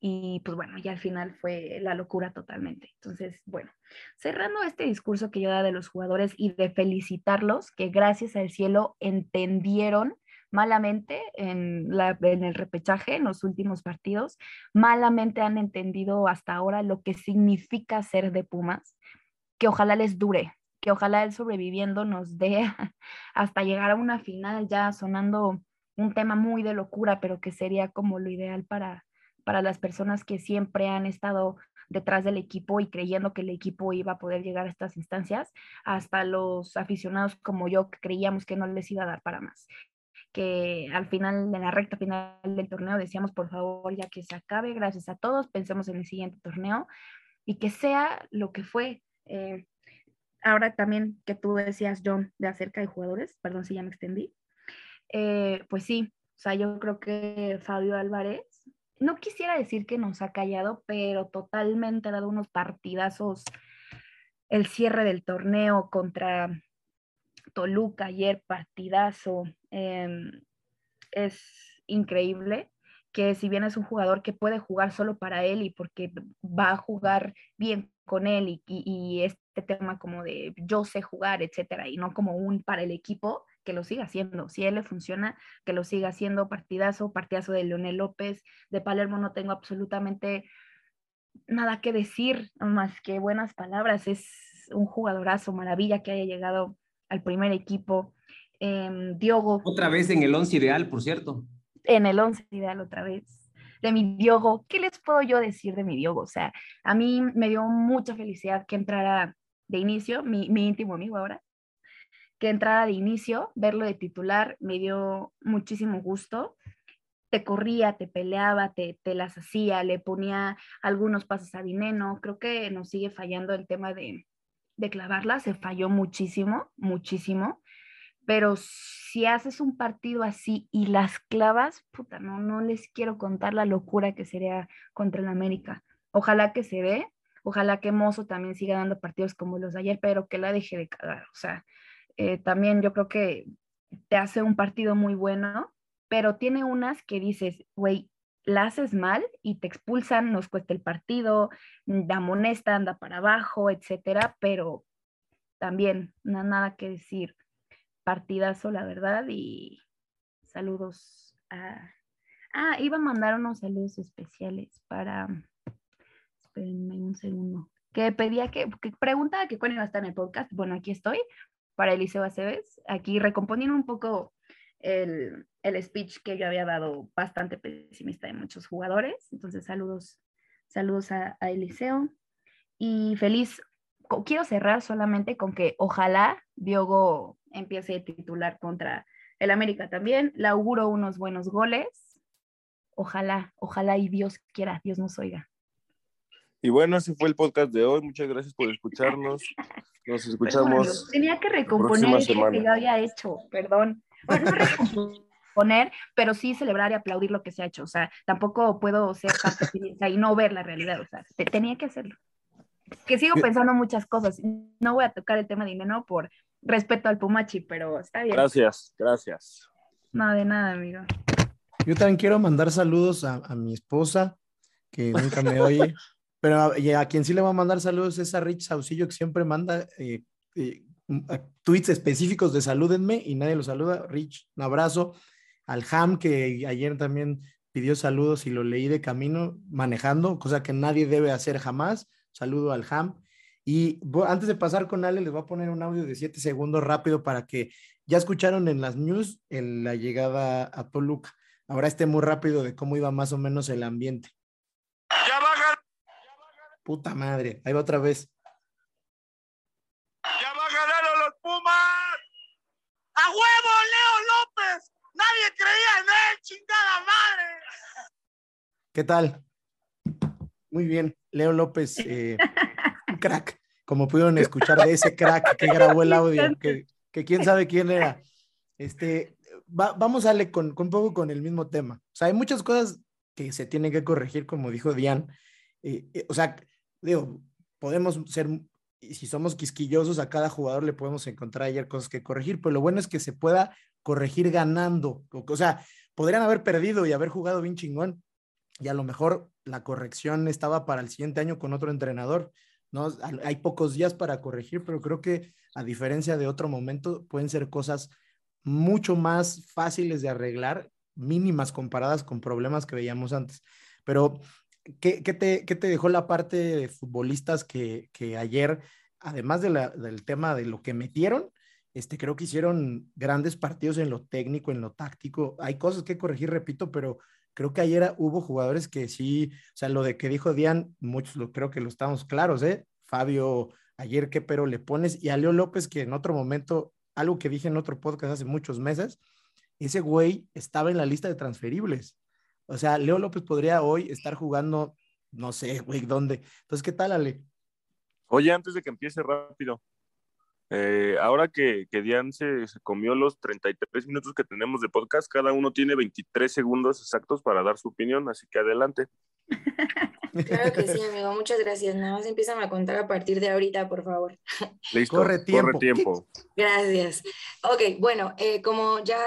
y pues bueno, ya al final fue la locura totalmente. Entonces, bueno, cerrando este discurso que yo da de los jugadores y de felicitarlos, que gracias al cielo entendieron malamente en, el repechaje, en los últimos partidos, malamente han entendido hasta ahora lo que significa ser de Pumas, que ojalá les dure, que ojalá el sobreviviendo nos dé hasta llegar a una final ya sonando un tema muy de locura, pero que sería como lo ideal para, para las personas que siempre han estado detrás del equipo y creyendo que el equipo iba a poder llegar a estas instancias, hasta los aficionados como yo que creíamos que no les iba a dar para más que al final, en la recta final del torneo, decíamos, por favor, ya que se acabe, gracias a todos, pensemos en el siguiente torneo y que sea lo que fue. Eh, ahora también que tú decías, John, de acerca de jugadores, perdón si ya me extendí, eh, pues sí, o sea, yo creo que Fabio Álvarez, no quisiera decir que nos ha callado, pero totalmente ha dado unos partidazos el cierre del torneo contra Toluca ayer, partidazo. Em, es increíble que si bien es un jugador que puede jugar solo para él y porque va a jugar bien con él y, y, este tema como de yo sé jugar, etcétera, y no como un para el equipo, que lo siga haciendo. Si él le funciona, que lo siga haciendo partidazo, partidazo de Leonel López, de Palermo no tengo absolutamente nada que decir más que buenas palabras. Es un jugadorazo, maravilla que haya llegado al primer equipo. Eh, Diogo. Otra vez en el once ideal, por cierto. En el once ideal otra vez. De mi Diogo, ¿qué les puedo yo decir de mi Diogo? O sea, a mí me dio mucha felicidad que entrara de inicio, mi, mi íntimo amigo ahora, que entrara de inicio, verlo de titular, me dio muchísimo gusto te corría, te peleaba, te, te, las hacía, le ponía algunos pasos a Dineno. Creo que nos sigue fallando el tema de, de clavarla, se falló muchísimo, muchísimo, pero si haces un partido así y las clavas, puta, no, no les quiero contar la locura que sería contra el América. Ojalá que se dé, ojalá que Mozo también siga dando partidos como los de ayer, pero que la deje de cagar. O sea, eh, también yo creo que te hace un partido muy bueno, pero tiene unas que dices, güey, la haces mal y te expulsan, nos cuesta el partido, da amonesta, anda para abajo, etcétera, pero también no nada que decir. Partidazo, la verdad, y saludos a. Ah, iba a mandar unos saludos especiales para. Espérenme un segundo. Que pedía que, que preguntaba que cuándo iba a estar en el podcast. Bueno, aquí estoy para Eliseo Aceves, aquí recomponiendo un poco el, el, speech que yo había dado bastante pesimista de muchos jugadores. Entonces, saludos, saludos a, a Eliseo. Y feliz, quiero cerrar solamente con que ojalá Diogo empiece a titular contra el América también. Le auguro unos buenos goles. Ojalá, ojalá y Dios quiera, Dios nos oiga. Y bueno, ese fue el podcast de hoy. Muchas gracias por escucharnos. Nos escuchamos. tenía que recomponer lo que yo había hecho, perdón. Bueno, poner, pero sí celebrar y aplaudir lo que se ha hecho. O sea, tampoco puedo ser y no ver la realidad. O sea, tenía que hacerlo. Que sigo pensando muchas cosas. No voy a tocar el tema de dinero por respeto al Pumachi, pero está bien. Gracias, gracias. No, de nada, amigo. Yo también quiero mandar saludos a, a mi esposa, que nunca me oye, pero a, a, quien sí le va a mandar saludos es a Rich Saucillo, que siempre manda eh, eh, tweets específicos de salúdenme y nadie lo saluda. Rich, un abrazo. Al Ham, que ayer también pidió saludos y lo leí de camino manejando, cosa que nadie debe hacer jamás. Saludo al Ham. Y antes de pasar con Ale, les voy a poner un audio de siete segundos rápido para que ya escucharon en las news en la llegada a Toluca. Ahora esté muy rápido de cómo iba más o menos el ambiente. Ya va Puta madre, ahí va otra vez. ¡A huevo, Leo López! ¡Nadie creía en él, chingada madre! ¿Qué tal? Muy bien, Leo López, eh, un crack, como pudieron escuchar de ese crack que grabó el audio, que, que quién sabe quién era. Este, vamos a darle con, con, un poco con el mismo tema. O sea, hay muchas cosas que se tienen que corregir, como dijo Diane. Eh, eh, o sea, digo, podemos ser y si somos quisquillosos, a cada jugador le podemos encontrar ayer cosas que corregir, pero lo bueno es que se pueda corregir ganando. O sea, podrían haber perdido y haber jugado bien chingón, y a lo mejor la corrección estaba para el siguiente año con otro entrenador. ¿no? Hay pocos días para corregir, pero creo que a diferencia de otro momento, pueden ser cosas mucho más fáciles de arreglar, mínimas comparadas con problemas que veíamos antes. Pero ¿qué, te, te, dejó la parte de futbolistas que, que ayer, además del tema de lo que metieron, este, creo que hicieron grandes partidos en lo técnico, en lo táctico. Hay cosas que corregir, repito, pero creo que ayer hubo jugadores que sí, o sea, lo de que dijo Dian, muchos lo, creo que lo estamos claros, ¿eh? Fabio, ayer qué pero le pones, y a Leo López, que en otro momento, algo que dije en otro podcast hace muchos meses, ese güey estaba en la lista de transferibles. O sea, Leo López podría hoy estar jugando, no sé, güey, ¿dónde? Entonces, ¿qué tal, Ale? Oye, antes de que empiece rápido, Eh, ahora que, que Diane se, se, comió los 33 minutos que tenemos de podcast, cada uno tiene 23 segundos exactos para dar su opinión, así que adelante. Claro que sí, amigo, muchas gracias. Nada más empiezan a contar a partir de ahorita, por favor. Listo, corre tiempo. Corre tiempo. Gracias. Ok, bueno, eh, como ya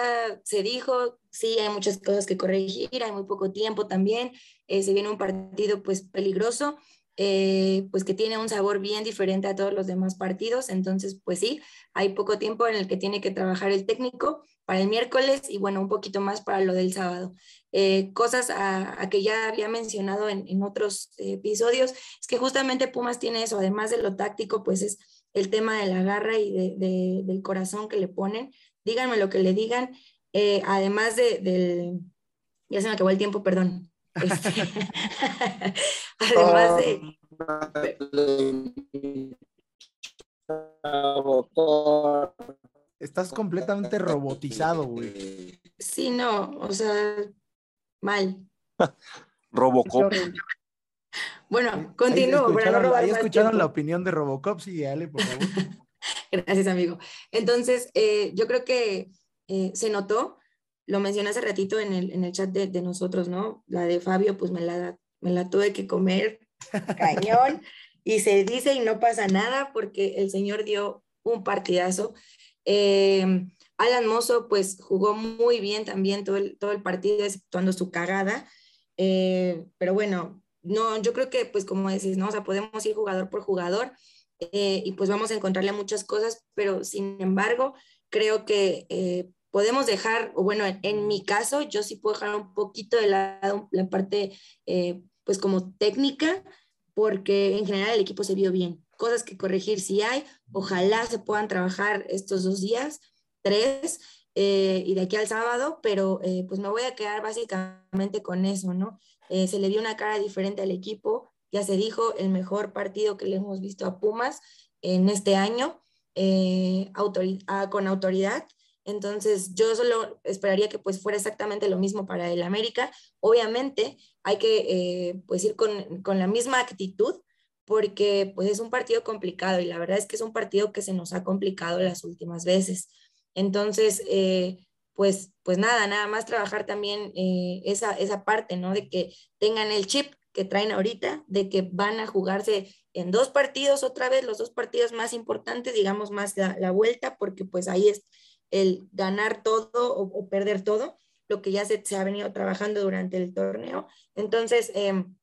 se dijo, sí, hay muchas cosas que corregir, hay muy poco tiempo también. Eh, se viene un partido pues peligroso. Eh, pues que tiene un sabor bien diferente a todos los demás partidos. Entonces, pues sí, hay poco tiempo en el que tiene que trabajar el técnico para el miércoles y bueno, un poquito más para lo del sábado. Eh, cosas a, que ya había mencionado en, otros episodios, es que justamente Pumas tiene eso, además de lo táctico, pues es el tema de la garra y del corazón que le ponen. Díganme lo que le digan, eh, además de, del... Ya se me acabó el tiempo, perdón. Este, además de... Estás completamente robotizado, güey. Sí, no, o sea, mal. Robocop. Bueno, continúo para no robar Ahí escucharon la opinión de Robocop, sí, Ale, por favor. Gracias, amigo. Entonces, eh, yo creo que eh, se notó lo mencioné hace ratito en el, en el chat de, de, nosotros, ¿no? La de Fabio, pues me la, me la tuve que comer cañón y se dice y no pasa nada porque el señor dio un partidazo. Eh, Alan Mozo, pues jugó muy bien también todo el, todo el partido, exceptuando su cagada. Eh, pero bueno, no, yo creo que, pues como decís, ¿no? O sea, podemos ir jugador por jugador eh, y pues vamos a encontrarle muchas cosas, pero sin embargo, creo que eh, podemos dejar, o bueno, en, mi caso, yo sí puedo dejar un poquito de lado la parte, eh, pues como técnica, porque en general el equipo se vio bien. Cosas que corregir si hay, ojalá se puedan trabajar estos dos días, tres, eh, y de aquí al sábado, pero eh, pues me voy a quedar básicamente con eso, ¿no? se le dio una cara diferente al equipo, ya se dijo, el mejor partido que le hemos visto a Pumas en este año, ah, con autoridad, entonces, yo solo esperaría que pues fuera exactamente lo mismo para el América. Obviamente, hay que eh, pues ir con, con, la misma actitud porque pues es un partido complicado y la verdad es que es un partido que se nos ha complicado las últimas veces. Entonces, eh, pues, pues nada, nada más trabajar también eh, esa, esa parte, ¿no? De que tengan el chip que traen ahorita, de que van a jugarse en dos partidos otra vez, los dos partidos más importantes, digamos más la, la vuelta, porque pues ahí es el ganar todo o, perder todo, lo que ya se, se, ha venido trabajando durante el torneo. Entonces, em,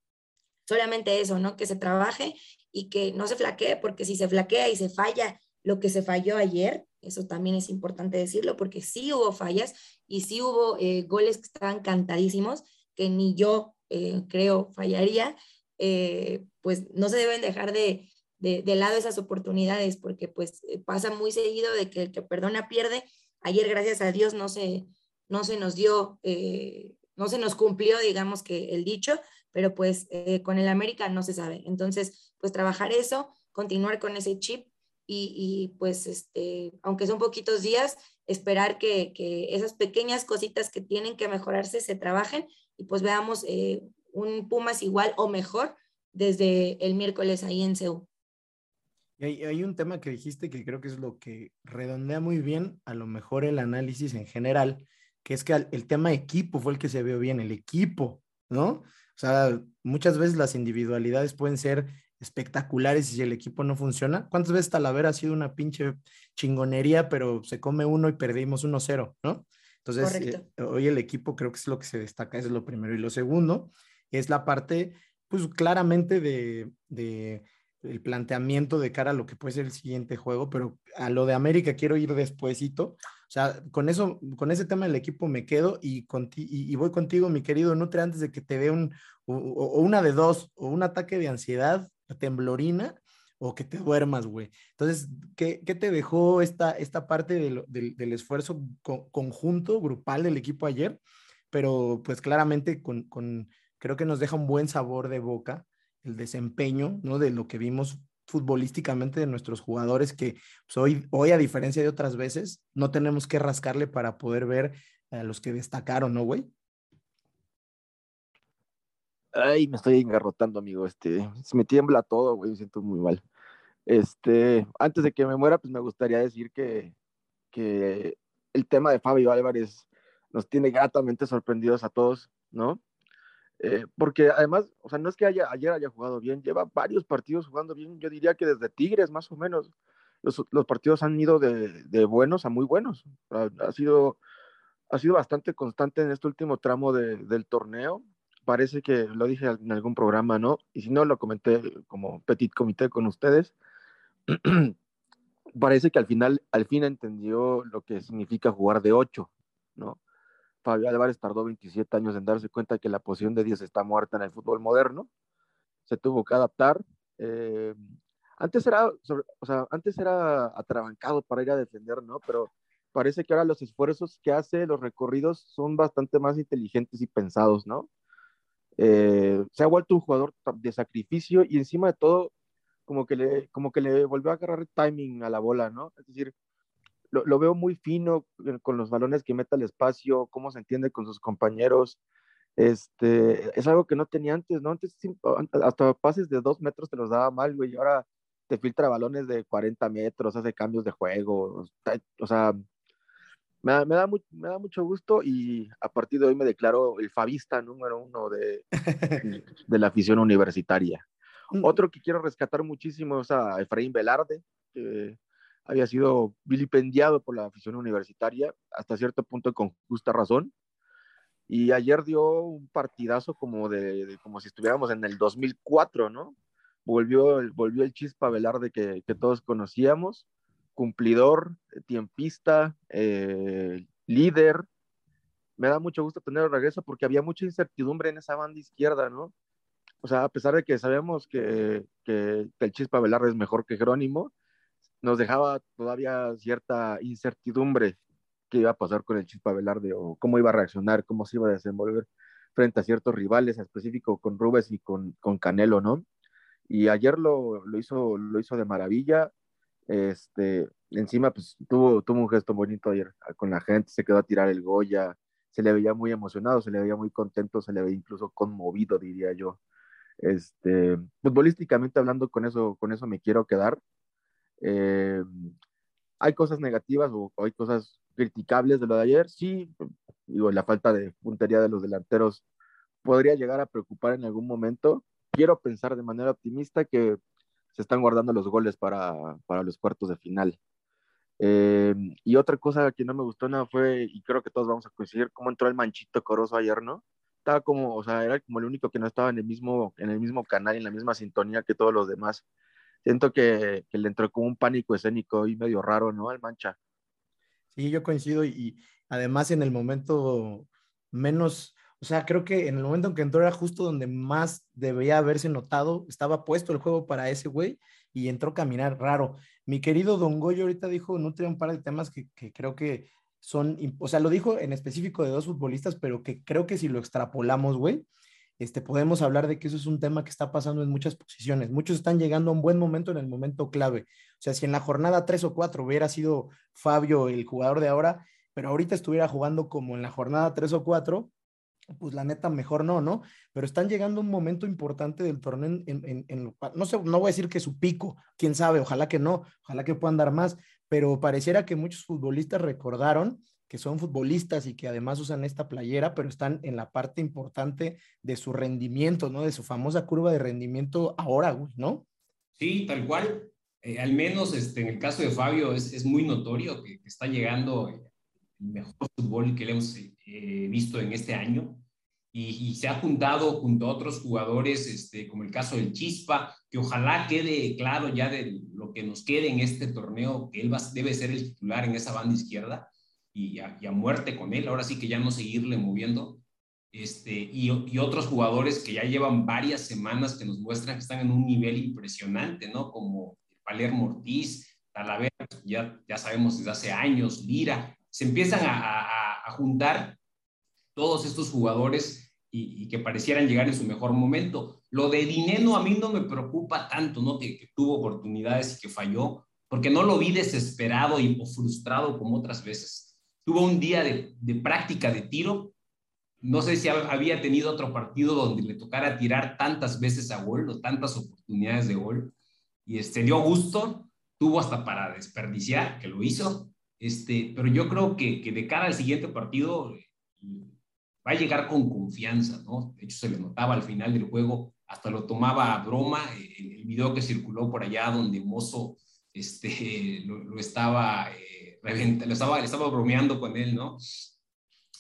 solamente eso, ¿no? Que se trabaje y que no se flaquee, porque si se flaquea y se falla lo que se falló ayer, eso también es importante decirlo, porque sí hubo fallas y sí hubo eh, goles que estaban cantadísimos, que ni yo eh, creo fallaría, eh, pues no se deben dejar de, de, de, lado esas oportunidades, porque pues pasa muy seguido de que el que perdona pierde Ayer, gracias a Dios, no se, no se nos dio, eh, no se nos cumplió, digamos que el dicho, pero pues eh, con el América no se sabe. Entonces, pues trabajar eso, continuar con ese chip y, pues, este, aunque son poquitos días, esperar que, esas pequeñas cositas que tienen que mejorarse se trabajen y pues veamos eh, un Pumas igual o mejor desde el miércoles ahí en. Y hay, un tema que dijiste que creo que es lo que redondea muy bien a lo mejor el análisis en general, que es que el tema equipo fue el que se vio bien, el equipo, ¿no? O sea, muchas veces las individualidades pueden ser espectaculares y si el equipo no funciona. ¿Cuántas veces Talavera ha sido una pinche chingonería, pero se come uno y perdimos 1-0, ¿no? Entonces, eh, hoy el equipo creo que es lo que se destaca, es lo primero. Y lo segundo es la parte, pues claramente de, de el planteamiento de cara a lo que puede ser el siguiente juego, pero a lo de América quiero ir despuesito. O sea, con eso, con ese tema del equipo me quedo y, y, voy contigo, mi querido Nutre, antes de que te dé un, o, una de dos, o un ataque de ansiedad, temblorina, o que te duermas, güey. Entonces, ¿qué, ¿qué, te dejó esta, esta parte del, del, esfuerzo conjunto, grupal del equipo ayer? Pero pues claramente con, con, creo que nos deja un buen sabor de boca el desempeño, ¿no? De lo que vimos futbolísticamente de nuestros jugadores, que pues, hoy, hoy, a diferencia de otras veces, no tenemos que rascarle para poder ver a los que destacaron, ¿no, güey? Ay, me estoy engarrotando, amigo. Este, se me tiembla todo, güey, me siento muy mal. Este, antes de que me muera, pues me gustaría decir que, que el tema de Fabio Álvarez nos tiene gratamente sorprendidos a todos, ¿no? Eh, porque además, o sea, no es que haya, ayer haya jugado bien, lleva varios partidos jugando bien, yo diría que desde Tigres más o menos, los, los partidos han ido de, de, buenos a muy buenos, ha, ha, sido, ha sido bastante constante en este último tramo de, del torneo, parece que lo dije en algún programa, ¿no? Y si no, lo comenté como petit comité con ustedes, parece que al final, al fin entendió lo que significa jugar de 8, ¿no? Fabio Álvarez tardó 27 años en darse cuenta que la posición de 10 está muerta en el fútbol moderno. Se tuvo que adaptar. Eh, antes era, o sea, antes era atrabancado para ir a defender, ¿no? Pero parece que ahora los esfuerzos que hace, los recorridos son bastante más inteligentes y pensados, ¿no? Eh, se ha vuelto un jugador de sacrificio y encima de todo, como que le, como que le volvió a agarrar timing a la bola, ¿no? Es decir, lo, lo, veo muy fino con los balones que mete al espacio, cómo se entiende con sus compañeros. Este, es algo que no tenía antes, ¿no? Antes hasta pases de dos metros te los daba mal, güey, y ahora te filtra balones de 40 metros, hace cambios de juego, o sea, me da, me da, muy, me da mucho gusto y a partir de hoy me declaro el fabista número uno de, de la afición universitaria. Otro que quiero rescatar muchísimo es a Efraín Velarde, que había sido vilipendiado por la afición universitaria, hasta cierto punto con justa razón. Y ayer dio un partidazo como, de, como si estuviéramos en el 2004, ¿no? Volvió, volvió el chispa Velarde que, que todos conocíamos, cumplidor, tiempista, eh, líder. Me da mucho gusto tener el regreso porque había mucha incertidumbre en esa banda izquierda, ¿no? O sea, a pesar de que sabemos que, que, el Chispa Velarde es mejor que Jerónimo, nos dejaba todavía cierta incertidumbre qué iba a pasar con el Chispa Velarde o cómo iba a reaccionar, cómo se iba a desenvolver frente a ciertos rivales, en específico con Rubes y con, con Canelo, ¿no? Y ayer lo, lo, hizo, lo hizo de maravilla. Este, encima, pues tuvo, tuvo un gesto bonito ayer con la gente, se quedó a tirar el Goya, se le veía muy emocionado, se le veía muy contento, se le veía incluso conmovido, diría yo. Este, futbolísticamente hablando, con eso, con eso me quiero quedar. Eh, hay cosas negativas o, hay cosas criticables de lo de ayer, sí, digo, la falta de puntería de los delanteros podría llegar a preocupar en algún momento. Quiero pensar de manera optimista que se están guardando los goles para, para los cuartos de final. Eh, y otra cosa que no me gustó nada fue, y creo que todos vamos a coincidir, cómo entró el manchito coroso ayer, ¿no? Estaba como, o sea, era como el único que no estaba en el mismo, en el mismo canal, en la misma sintonía que todos los demás siento que, que, le entró como un pánico escénico y medio raro, ¿no? Al mancha. Sí, yo coincido y además en el momento menos, o sea, creo que en el momento en que entró era justo donde más debía haberse notado, estaba puesto el juego para ese güey y entró a caminar raro. Mi querido Don Goyo ahorita dijo, no un par de temas que, que creo que son, o sea, lo dijo en específico de dos futbolistas, pero que creo que si lo extrapolamos, güey, este, podemos hablar de que eso es un tema que está pasando en muchas posiciones. Muchos están llegando a un buen momento en el momento clave. O sea, si en la jornada 3 o 4 hubiera sido Fabio el jugador de ahora, pero ahorita estuviera jugando como en la jornada 3 o 4, pues la neta mejor no, ¿no? Pero están llegando a un momento importante del torneo en, en, en, no sé, no voy a decir que su pico, quién sabe, ojalá que no, ojalá que puedan dar más, pero pareciera que muchos futbolistas recordaron que son futbolistas y que además usan esta playera, pero están en la parte importante de su rendimiento, ¿no? De su famosa curva de rendimiento ahora, güey, ¿no? Sí, tal cual. Eh, al menos este, en el caso de Fabio es, es muy notorio que, está llegando el mejor fútbol que le hemos eh, visto en este año. Y, y, se ha juntado junto a otros jugadores, este, como el caso del Chispa, que ojalá quede claro ya de lo que nos quede en este torneo, que él va, debe ser el titular en esa banda izquierda y a, y a, muerte con él, ahora sí que ya no seguirle moviendo. Este, y, y, otros jugadores que ya llevan varias semanas que nos muestran que están en un nivel impresionante, ¿no? Como Palermo Ortiz, Talavera, ya, ya sabemos desde hace años, Lira, se empiezan a, a, a juntar todos estos jugadores y, y, que parecieran llegar en su mejor momento. Lo de Dineno a mí no me preocupa tanto, ¿no? Que, que tuvo oportunidades y que falló, porque no lo vi desesperado y, o frustrado como otras veces tuvo un día de, de, práctica de tiro. No sé si había tenido otro partido donde le tocara tirar tantas veces a gol o tantas oportunidades de gol. y este, dio gusto, tuvo hasta para desperdiciar, que lo hizo, este, pero yo creo que, que de cara al siguiente partido va a llegar con confianza, ¿no? De hecho, se le notaba al final del juego, hasta lo tomaba a broma, el, el video que circuló por allá donde Mozo este, lo, estaba, eh, lo estaba, estaba bromeando con él, ¿no?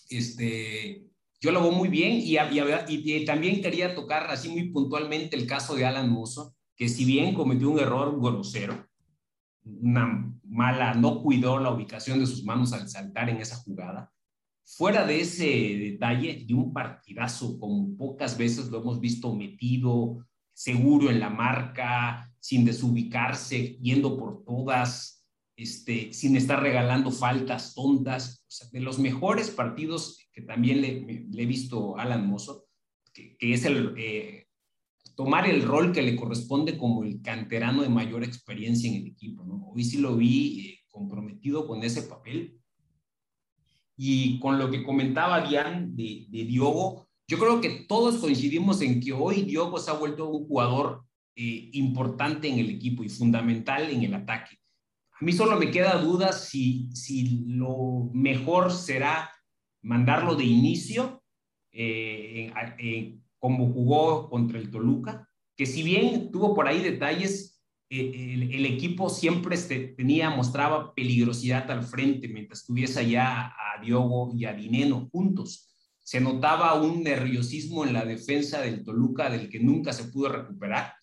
Este, yo lo veo muy bien y, y, y, también quería tocar así muy puntualmente el caso de Alan Mozo, que si bien cometió un error grosero, una mala, no cuidó la ubicación de sus manos al saltar en esa jugada, Fuera de ese detalle, de un partidazo como pocas veces lo hemos visto metido, seguro en la marca, sin desubicarse, yendo por todas, este, sin estar regalando faltas tontas. de los mejores partidos que también le, he visto a Alan Mozo, que, es el eh, tomar el rol que le corresponde como el canterano de mayor experiencia en el equipo. Hoy sí lo vi eh, comprometido con ese papel y con lo que comentaba Dian de, Diogo, yo creo que todos coincidimos en que hoy Diogo se ha vuelto un jugador eh, importante en el equipo y fundamental en el ataque. A mí solo me queda duda si, si lo mejor será mandarlo de inicio, eh, como jugó contra el Toluca, que si bien tuvo por ahí detalles, el, equipo siempre este, tenía, mostraba peligrosidad al frente mientras tuviese allá a Diogo y a Dineno juntos. Se notaba un nerviosismo en la defensa del Toluca del que nunca se pudo recuperar.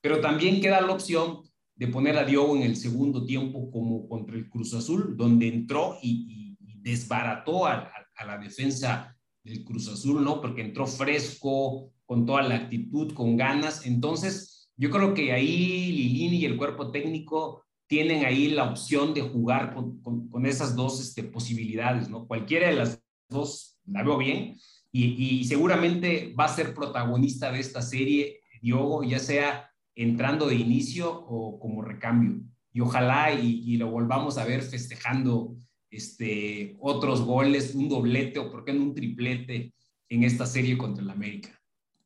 Pero también queda la opción de poner a Diogo en el segundo tiempo como contra el Cruz Azul, donde entró y, desbarató a la defensa del Cruz Azul, ¿no? Porque entró fresco, con toda la actitud, con ganas. Entonces, yo creo que ahí Lilini y el cuerpo técnico tienen ahí la opción de jugar con, esas dos este, posibilidades, ¿no? Cualquiera de las dos la veo bien y, seguramente va a ser protagonista de esta serie, Diogo, ya sea entrando de inicio o como recambio. Y ojalá y, y lo volvamos a ver festejando este, otros goles, un doblete o por qué no un triplete en esta serie contra el América.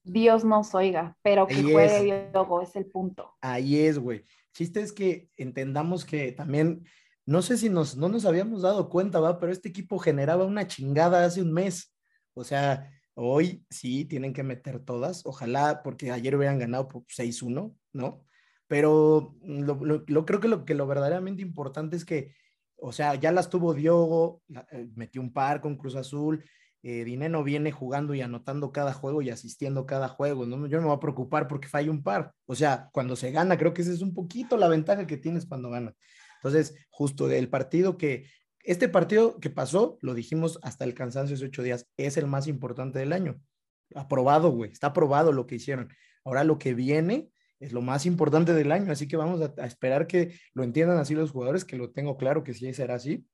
Dios nos oiga, pero que juegue Diogo es el punto. Ahí es, güey. Chiste es que entendamos que también, no sé si nos, no nos habíamos dado cuenta, va, pero este equipo generaba una chingada hace un mes. O sea, hoy sí tienen que meter todas, ojalá, porque ayer hubieran ganado por 6-1, ¿no? Pero lo, creo que lo, que lo verdaderamente importante es que, o sea, ya las tuvo Diogo, eh, metió un par con Cruz Azul, eh, Dineno viene jugando y anotando cada juego y asistiendo cada juego, ¿no? Yo no me voy a preocupar porque falla un par. O sea, cuando se gana, creo que esa es un poquito la ventaja que tienes cuando ganas. Entonces, justo del partido que, este partido que pasó, lo dijimos hasta el cansancio hace ocho días, es el más importante del año. Aprobado, güey, está aprobado lo que hicieron. Ahora lo que viene es lo más importante del año, así que vamos a, a esperar que lo entiendan así los jugadores, que lo tengo claro que sí será así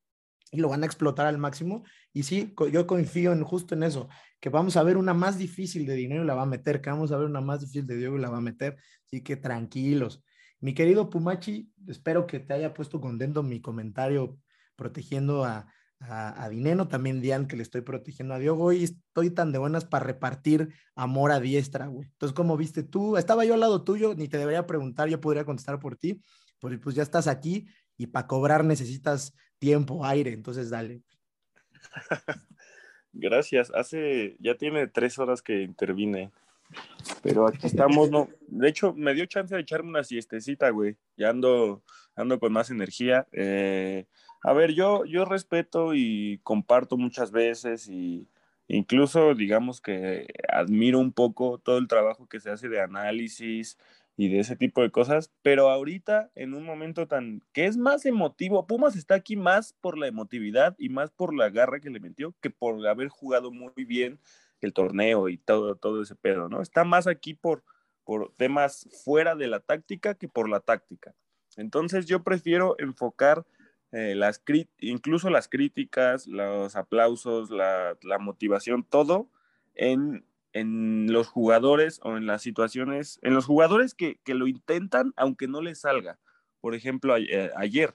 y lo van a explotar al máximo. Y sí, yo confío en justo en eso, que vamos a ver una más difícil de dinero y la va a meter, que vamos a ver una más difícil de Diego y la va a meter. Así que tranquilos. Mi querido Pumachi, espero que te haya puesto contento mi comentario protegiendo a, a, Dineno, también Dian que le estoy protegiendo a Diogo y estoy tan de buenas para repartir amor a diestra, güey. Entonces, como viste tú? Estaba yo al lado tuyo, ni te debería preguntar, yo podría contestar por ti, pues, pues ya estás aquí y para cobrar necesitas tiempo, aire, entonces dale. Gracias, hace, ya tiene tres horas que intervine, pero aquí estamos, no, de hecho me dio chance de echarme una siestecita, güey, ya ando, ando con más energía. Eh, a ver, yo, yo respeto y comparto muchas veces y incluso digamos que admiro un poco todo el trabajo que se hace de análisis, y de ese tipo de cosas, pero ahorita en un momento tan que es más emotivo, Pumas está aquí más por la emotividad y más por la garra que le metió que por haber jugado muy bien el torneo y todo, todo ese pedo, ¿no? Está más aquí por, por temas fuera de la táctica que por la táctica. Entonces yo prefiero enfocar eh, las incluso las críticas, los aplausos, la, la motivación, todo en en los jugadores o en las situaciones, en los jugadores que, lo intentan aunque no les salga. Por ejemplo, eh, ayer,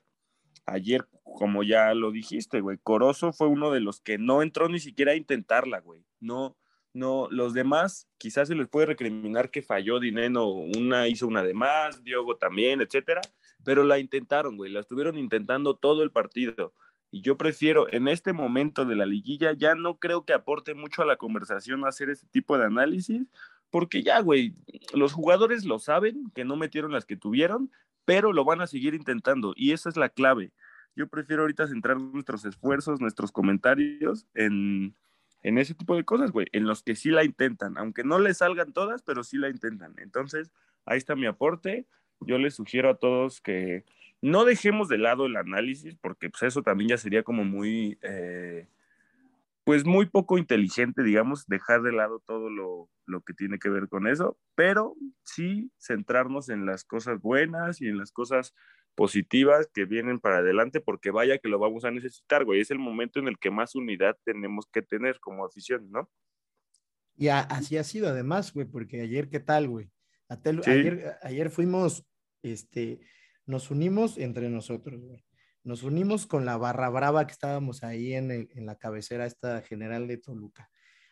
ayer, como ya lo dijiste, güey, Corozo fue uno de los que no entró ni siquiera a intentarla, güey. No, no, los demás quizás se les puede recriminar que falló Dineno, una hizo una de más, Diogo también, etcétera, pero la intentaron, güey, la estuvieron intentando todo el partido. Y yo prefiero en este momento de la liguilla, ya no creo que aporte mucho a la conversación hacer ese tipo de análisis, porque ya, güey, los jugadores lo saben, que no metieron las que tuvieron, pero lo van a seguir intentando y esa es la clave. Yo prefiero ahorita centrar nuestros esfuerzos, nuestros comentarios en, en ese tipo de cosas, güey, en los que sí la intentan, aunque no le salgan todas, pero sí la intentan. Entonces, ahí está mi aporte. Yo les sugiero a todos que no dejemos de lado el análisis, porque pues eso también ya sería como muy, eh, pues muy poco inteligente, digamos, dejar de lado todo lo, lo que tiene que ver con eso, pero sí centrarnos en las cosas buenas y en las cosas positivas que vienen para adelante, porque vaya que lo vamos a necesitar, güey. Es el momento en el que más unidad tenemos que tener como afición, ¿no? Y así ha sido además, güey, porque ayer, ¿qué tal, güey? Ayer, ayer fuimos, este, nos unimos entre nosotros, güey. Nos unimos con la barra brava que estábamos ahí en, en la cabecera esta general de Toluca.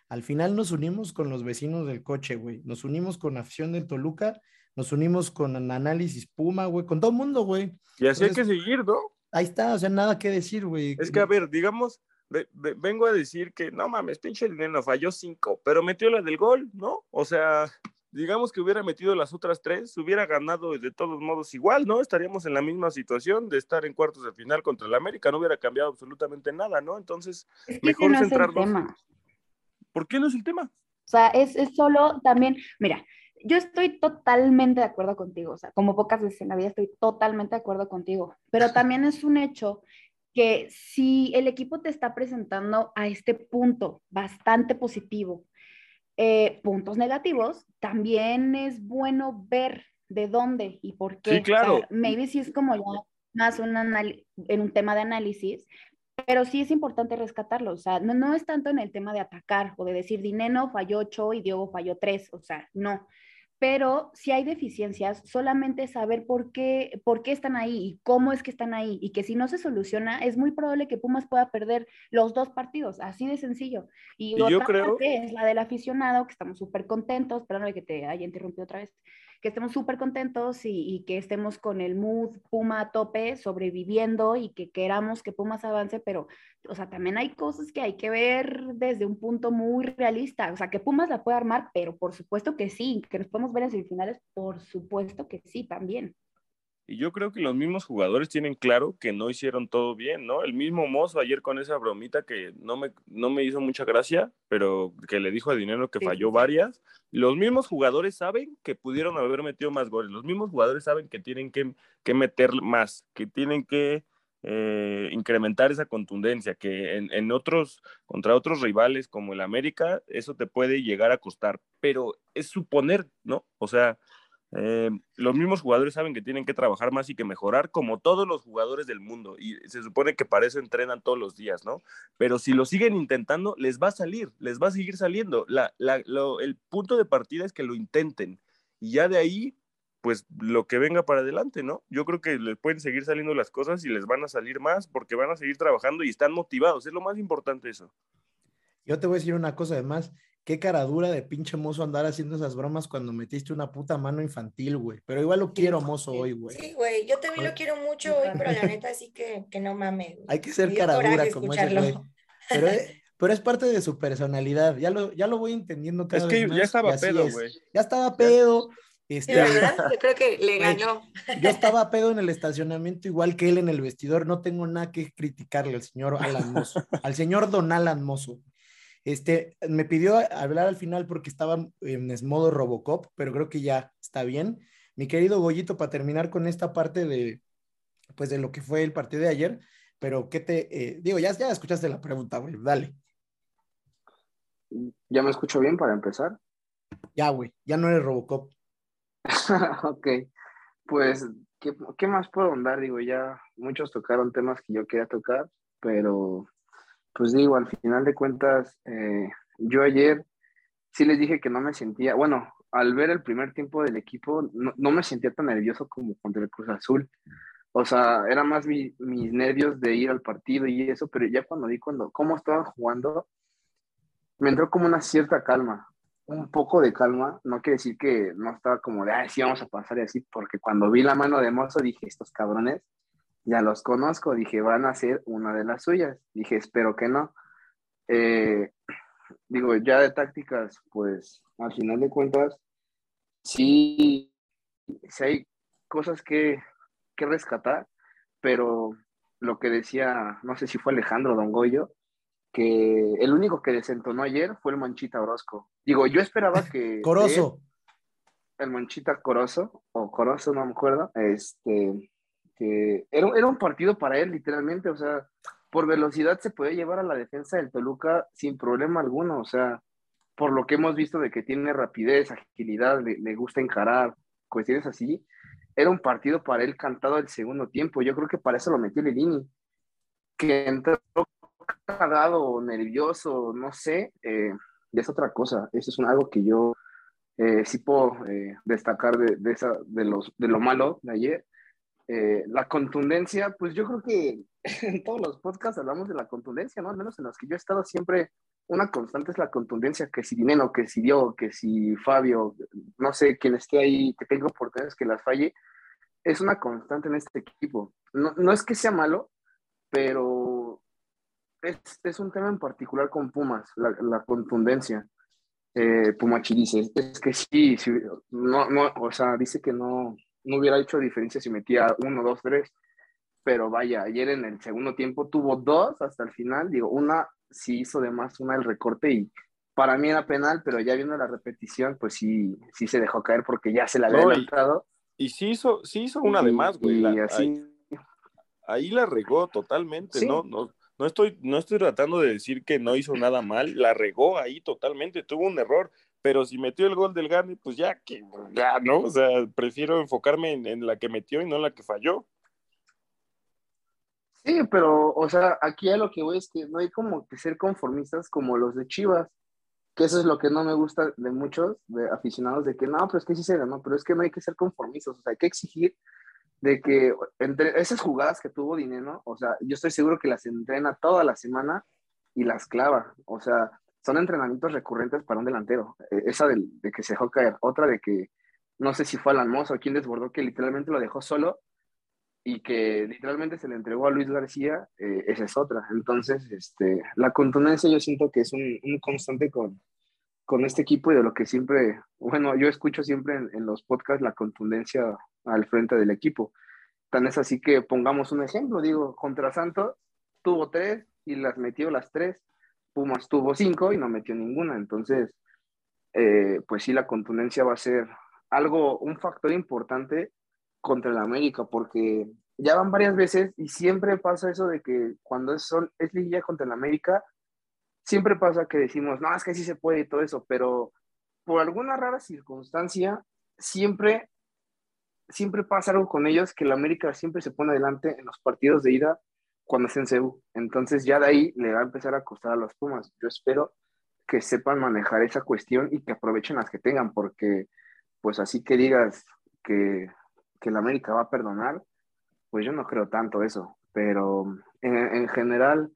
Al final nos unimos con los vecinos del coche, güey. Nos unimos con afición del Toluca nos unimos con Análisis Puma, güey, con todo el mundo, güey. Y así hay que seguir, ¿no? Ahí está, o sea, nada que decir, güey. Es que, a ver, digamos, vengo a decir que, no mames, pinche dinero, falló cinco, pero metió la del gol, ¿no? O sea, digamos que hubiera metido las otras tres, hubiera ganado de todos modos igual, ¿no? Estaríamos en la misma situación de estar en cuartos de final contra el América, no hubiera cambiado absolutamente nada, ¿no? Entonces, mejor no centrarnos. ¿Por qué no es el tema? O sea, es, es solo también, mira, yo estoy totalmente de acuerdo contigo, o sea, como pocas veces en la vida estoy totalmente de acuerdo contigo, pero también es un hecho que si el equipo te está presentando a este punto bastante positivo, eh, puntos negativos, también es bueno ver de dónde y por qué. Sí, claro. maybe si es como ya más un en un tema de análisis, pero sí es importante rescatarlo, o sea, no, no es tanto en el tema de atacar o de decir Dineno falló 8 y Diego falló 3, o sea, no, pero si hay deficiencias, solamente saber por qué, por qué están ahí y cómo es que están ahí, y que si no se soluciona, es muy probable que Pumas pueda perder los dos partidos, así de sencillo. Y, otra yo creo... parte es la del aficionado, que estamos súper contentos, perdón que te haya interrumpido otra vez, que estemos súper contentos y, que estemos con el mood Puma a tope, sobreviviendo y que queramos que Pumas avance, pero, o sea, también hay cosas que hay que ver desde un punto muy realista, o sea, que Pumas la puede armar, pero por supuesto que sí, que nos podemos ver en semifinales, por supuesto que sí, también. Y yo creo que los mismos jugadores tienen claro que no hicieron todo bien, ¿no? El mismo Mozo ayer con esa bromita que no me, no me hizo mucha gracia, pero que le dijo a Dinero que falló varias. Los mismos jugadores saben que pudieron haber metido más goles. Los mismos jugadores saben que tienen que, que meter más, que tienen que eh, incrementar esa contundencia, que en, en, otros, contra otros rivales como el América, eso te puede llegar a costar, pero es suponer, ¿no? O sea, eh, los mismos jugadores saben que tienen que trabajar más y que mejorar, como todos los jugadores del mundo, y se supone que para eso entrenan todos los días, ¿no? Pero si lo siguen intentando, les va a salir, les va a seguir saliendo. La, el punto de partida es que lo intenten, y ya de ahí, pues lo que venga para adelante, ¿no? Yo creo que les pueden seguir saliendo las cosas y les van a salir más porque van a seguir trabajando y están motivados, es lo más importante eso. Yo te voy a decir una cosa además, qué cara dura de pinche mozo andar haciendo esas bromas cuando metiste una puta mano infantil, güey. Pero igual lo quiero mozo hoy, güey. Sí, güey, yo también lo quiero mucho hoy, pero la neta sí que, que no mames. Hay que ser cara dura como ese güey. Pero, pero, es parte de su personalidad, ya lo, ya lo voy entendiendo cada Es que ya estaba pedo, güey. Ya estaba pedo. Este, ¿verdad? Yo creo que le ganó. Yo estaba pedo en el estacionamiento, igual que él en el vestidor. No tengo nada que criticarle al señor Alan Mozo, al señor Don Alan Mozo. Este, me pidió hablar al final porque estaba en modo Robocop, pero creo que ya está bien. Mi querido Goyito, para terminar con esta parte de, pues, de lo que fue el partido de ayer, pero ¿qué te, eh, digo, ya, ya escuchaste la pregunta, güey, dale. ¿Ya me escucho bien para empezar? Ya, güey, ya no eres Robocop. ok, pues, ¿qué, ¿qué, más puedo andar? Digo, ya muchos tocaron temas que yo quería tocar, pero pues digo, al final de cuentas, eh, yo ayer sí les dije que no me sentía, bueno, al ver el primer tiempo del equipo, no, me sentía tan nervioso como contra el Cruz Azul. O sea, era más mis nervios de ir al partido y eso, pero ya cuando vi cuando, cómo estaban jugando, me entró como una cierta calma, un poco de calma, no quiere decir que no estaba como de, ay, sí, vamos a pasar y así, porque cuando vi la mano de Mozo dije, estos cabrones, ya los conozco, dije, van a ser una de las suyas, dije, espero que no. Eh, digo, ya de tácticas, pues al final de cuentas, sí, sí hay cosas que, que rescatar, pero lo que decía, no sé si fue Alejandro Don Goyo, que el único que desentonó ayer fue el Manchita Orozco. Digo, yo esperaba que... Corozo. el Manchita Corozo, o Corozo, no me acuerdo, este, era, era un partido para él, literalmente, o sea, por velocidad se puede llevar a la defensa del Toluca sin problema alguno, o sea, por lo que hemos visto de que tiene rapidez, agilidad, le, gusta encarar, cuestiones así, era un partido para él cantado el segundo tiempo. Yo creo que para eso lo metió Lilini, que entró cagado, nervioso, no sé, eh, es otra cosa. Eso es algo que yo eh, sí puedo eh, destacar de, de, esa, de, los, de lo malo de ayer. Eh, la contundencia, pues yo creo que en todos los podcasts hablamos de la contundencia, ¿no? Al menos en los que yo he estado siempre, una constante es la contundencia, que si Dineno, que si Dio, que si Fabio, no sé, quien esté ahí, que tenga oportunidades que las falle, es una constante en este equipo. No, no es que sea malo, pero es, es, un tema en particular con Pumas, la, la contundencia. Eh, Pumachi dice, es que sí, sí, no, no, o sea, dice que no, no hubiera hecho diferencia si metía uno, dos, tres. Pero vaya, ayer en el segundo tiempo tuvo dos hasta el final. Digo, una sí hizo de más, una el recorte y para mí era penal, pero ya viendo la repetición, pues sí, sí se dejó caer porque ya se la había no, Y, sí hizo, sí hizo una de más, güey. así... ahí, la regó totalmente, ¿no? No, no estoy, no estoy tratando de decir que no hizo nada mal, la regó ahí totalmente, tuvo un error, pero si metió el gol del Gane, pues ya que, ya, ¿no? O sea, prefiero enfocarme en, la que metió y no en la que falló. Sí, pero, o sea, aquí a lo que voy es que no hay como que ser conformistas como los de Chivas, que eso es lo que no me gusta de muchos de aficionados, de que no, pero es que sí se ganó, pero es que no hay que ser conformistas, o sea, hay que exigir de que entre esas jugadas que tuvo Dinero, o sea, yo estoy seguro que las entrena toda la semana y las clava, o sea, son entrenamientos recurrentes para un delantero. Eh, esa de, que se dejó caer, otra de que no sé si fue Alan Mozo quien desbordó, que literalmente lo dejó solo y que literalmente se le entregó a Luis García, eh, esa es otra. Entonces, este, la contundencia yo siento que es un, constante con, con este equipo y de lo que siempre, bueno, yo escucho siempre en, en, los podcasts la contundencia al frente del equipo. Tan es así que pongamos un ejemplo, digo, contra Santos tuvo tres y las metió las tres Pumas tuvo cinco y no metió ninguna. Entonces, eh, pues sí, la contundencia va a ser algo, un factor importante contra el América, porque ya van varias veces y siempre pasa eso de que cuando es, es liguilla contra el América, siempre pasa que decimos, no, es que sí se puede y todo eso, pero por alguna rara circunstancia, siempre, siempre pasa algo con ellos que el América siempre se pone adelante en los partidos de ida cuando es en CEU. Entonces ya de ahí le va a empezar a costar a los Pumas. Yo espero que sepan manejar esa cuestión y que aprovechen las que tengan, porque pues así que digas que, que la América va a perdonar, pues yo no creo tanto eso. Pero en, general,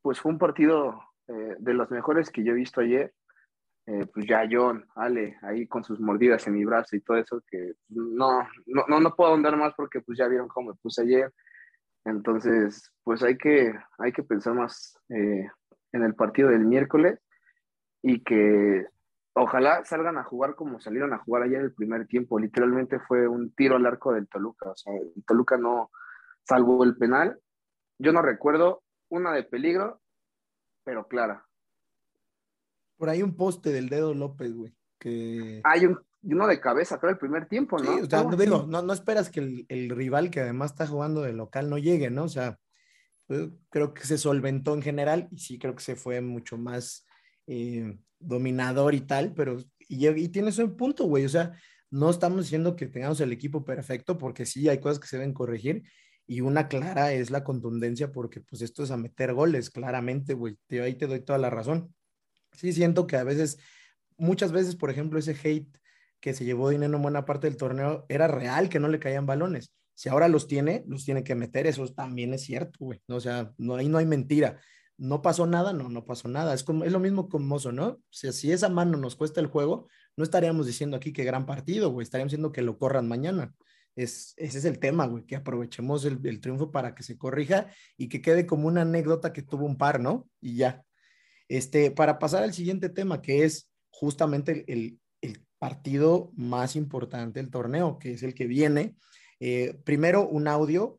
pues fue un partido eh, de los mejores que yo he visto ayer. Eh, pues ya John, Ale, ahí con sus mordidas en mi brazo y todo eso, que no, no, no, no puedo andar más porque pues ya vieron cómo me puse ayer entonces, pues hay que, hay que pensar más eh, en el partido del miércoles y que ojalá salgan a jugar como salieron a jugar ayer el primer tiempo. Literalmente fue un tiro al arco del Toluca. O sea, el Toluca no, salvo el penal, yo no recuerdo una de peligro, pero clara. Por ahí un poste del dedo López, güey. Que... Hay un, y uno de cabeza, creo, el primer tiempo, ¿no? Sí, o sea, no, digo, no, no, esperas que el, el, rival que además está jugando de local no llegue, ¿no? O sea, pues, creo que se solventó en general y sí creo que se fue mucho más eh, dominador y tal, pero y, y tienes un punto, güey, o sea, no estamos diciendo que tengamos el equipo perfecto porque sí hay cosas que se deben corregir y una clara es la contundencia porque pues esto es a meter goles, claramente, güey, ahí te doy toda la razón. Sí siento que a veces, muchas veces, por ejemplo, ese hate que se llevó dinero en buena parte del torneo, era real que no le caían balones. Si ahora los tiene, los tiene que meter, eso también es cierto, güey. O sea, no, ahí no hay mentira. no pasó nada, no, no pasó nada. Es, como, es lo mismo con Mozo, ¿no? O sea, si esa mano nos cuesta el juego, no estaríamos diciendo aquí que gran partido, güey, estaríamos diciendo que lo corran mañana. Es, ese es el tema, güey, que aprovechemos el, el, triunfo para que se corrija y que quede como una anécdota que tuvo un par, ¿no? Y ya. Este, para pasar al siguiente tema, que es justamente el, el partido más importante del torneo, que es el que viene. Eh, primero, un audio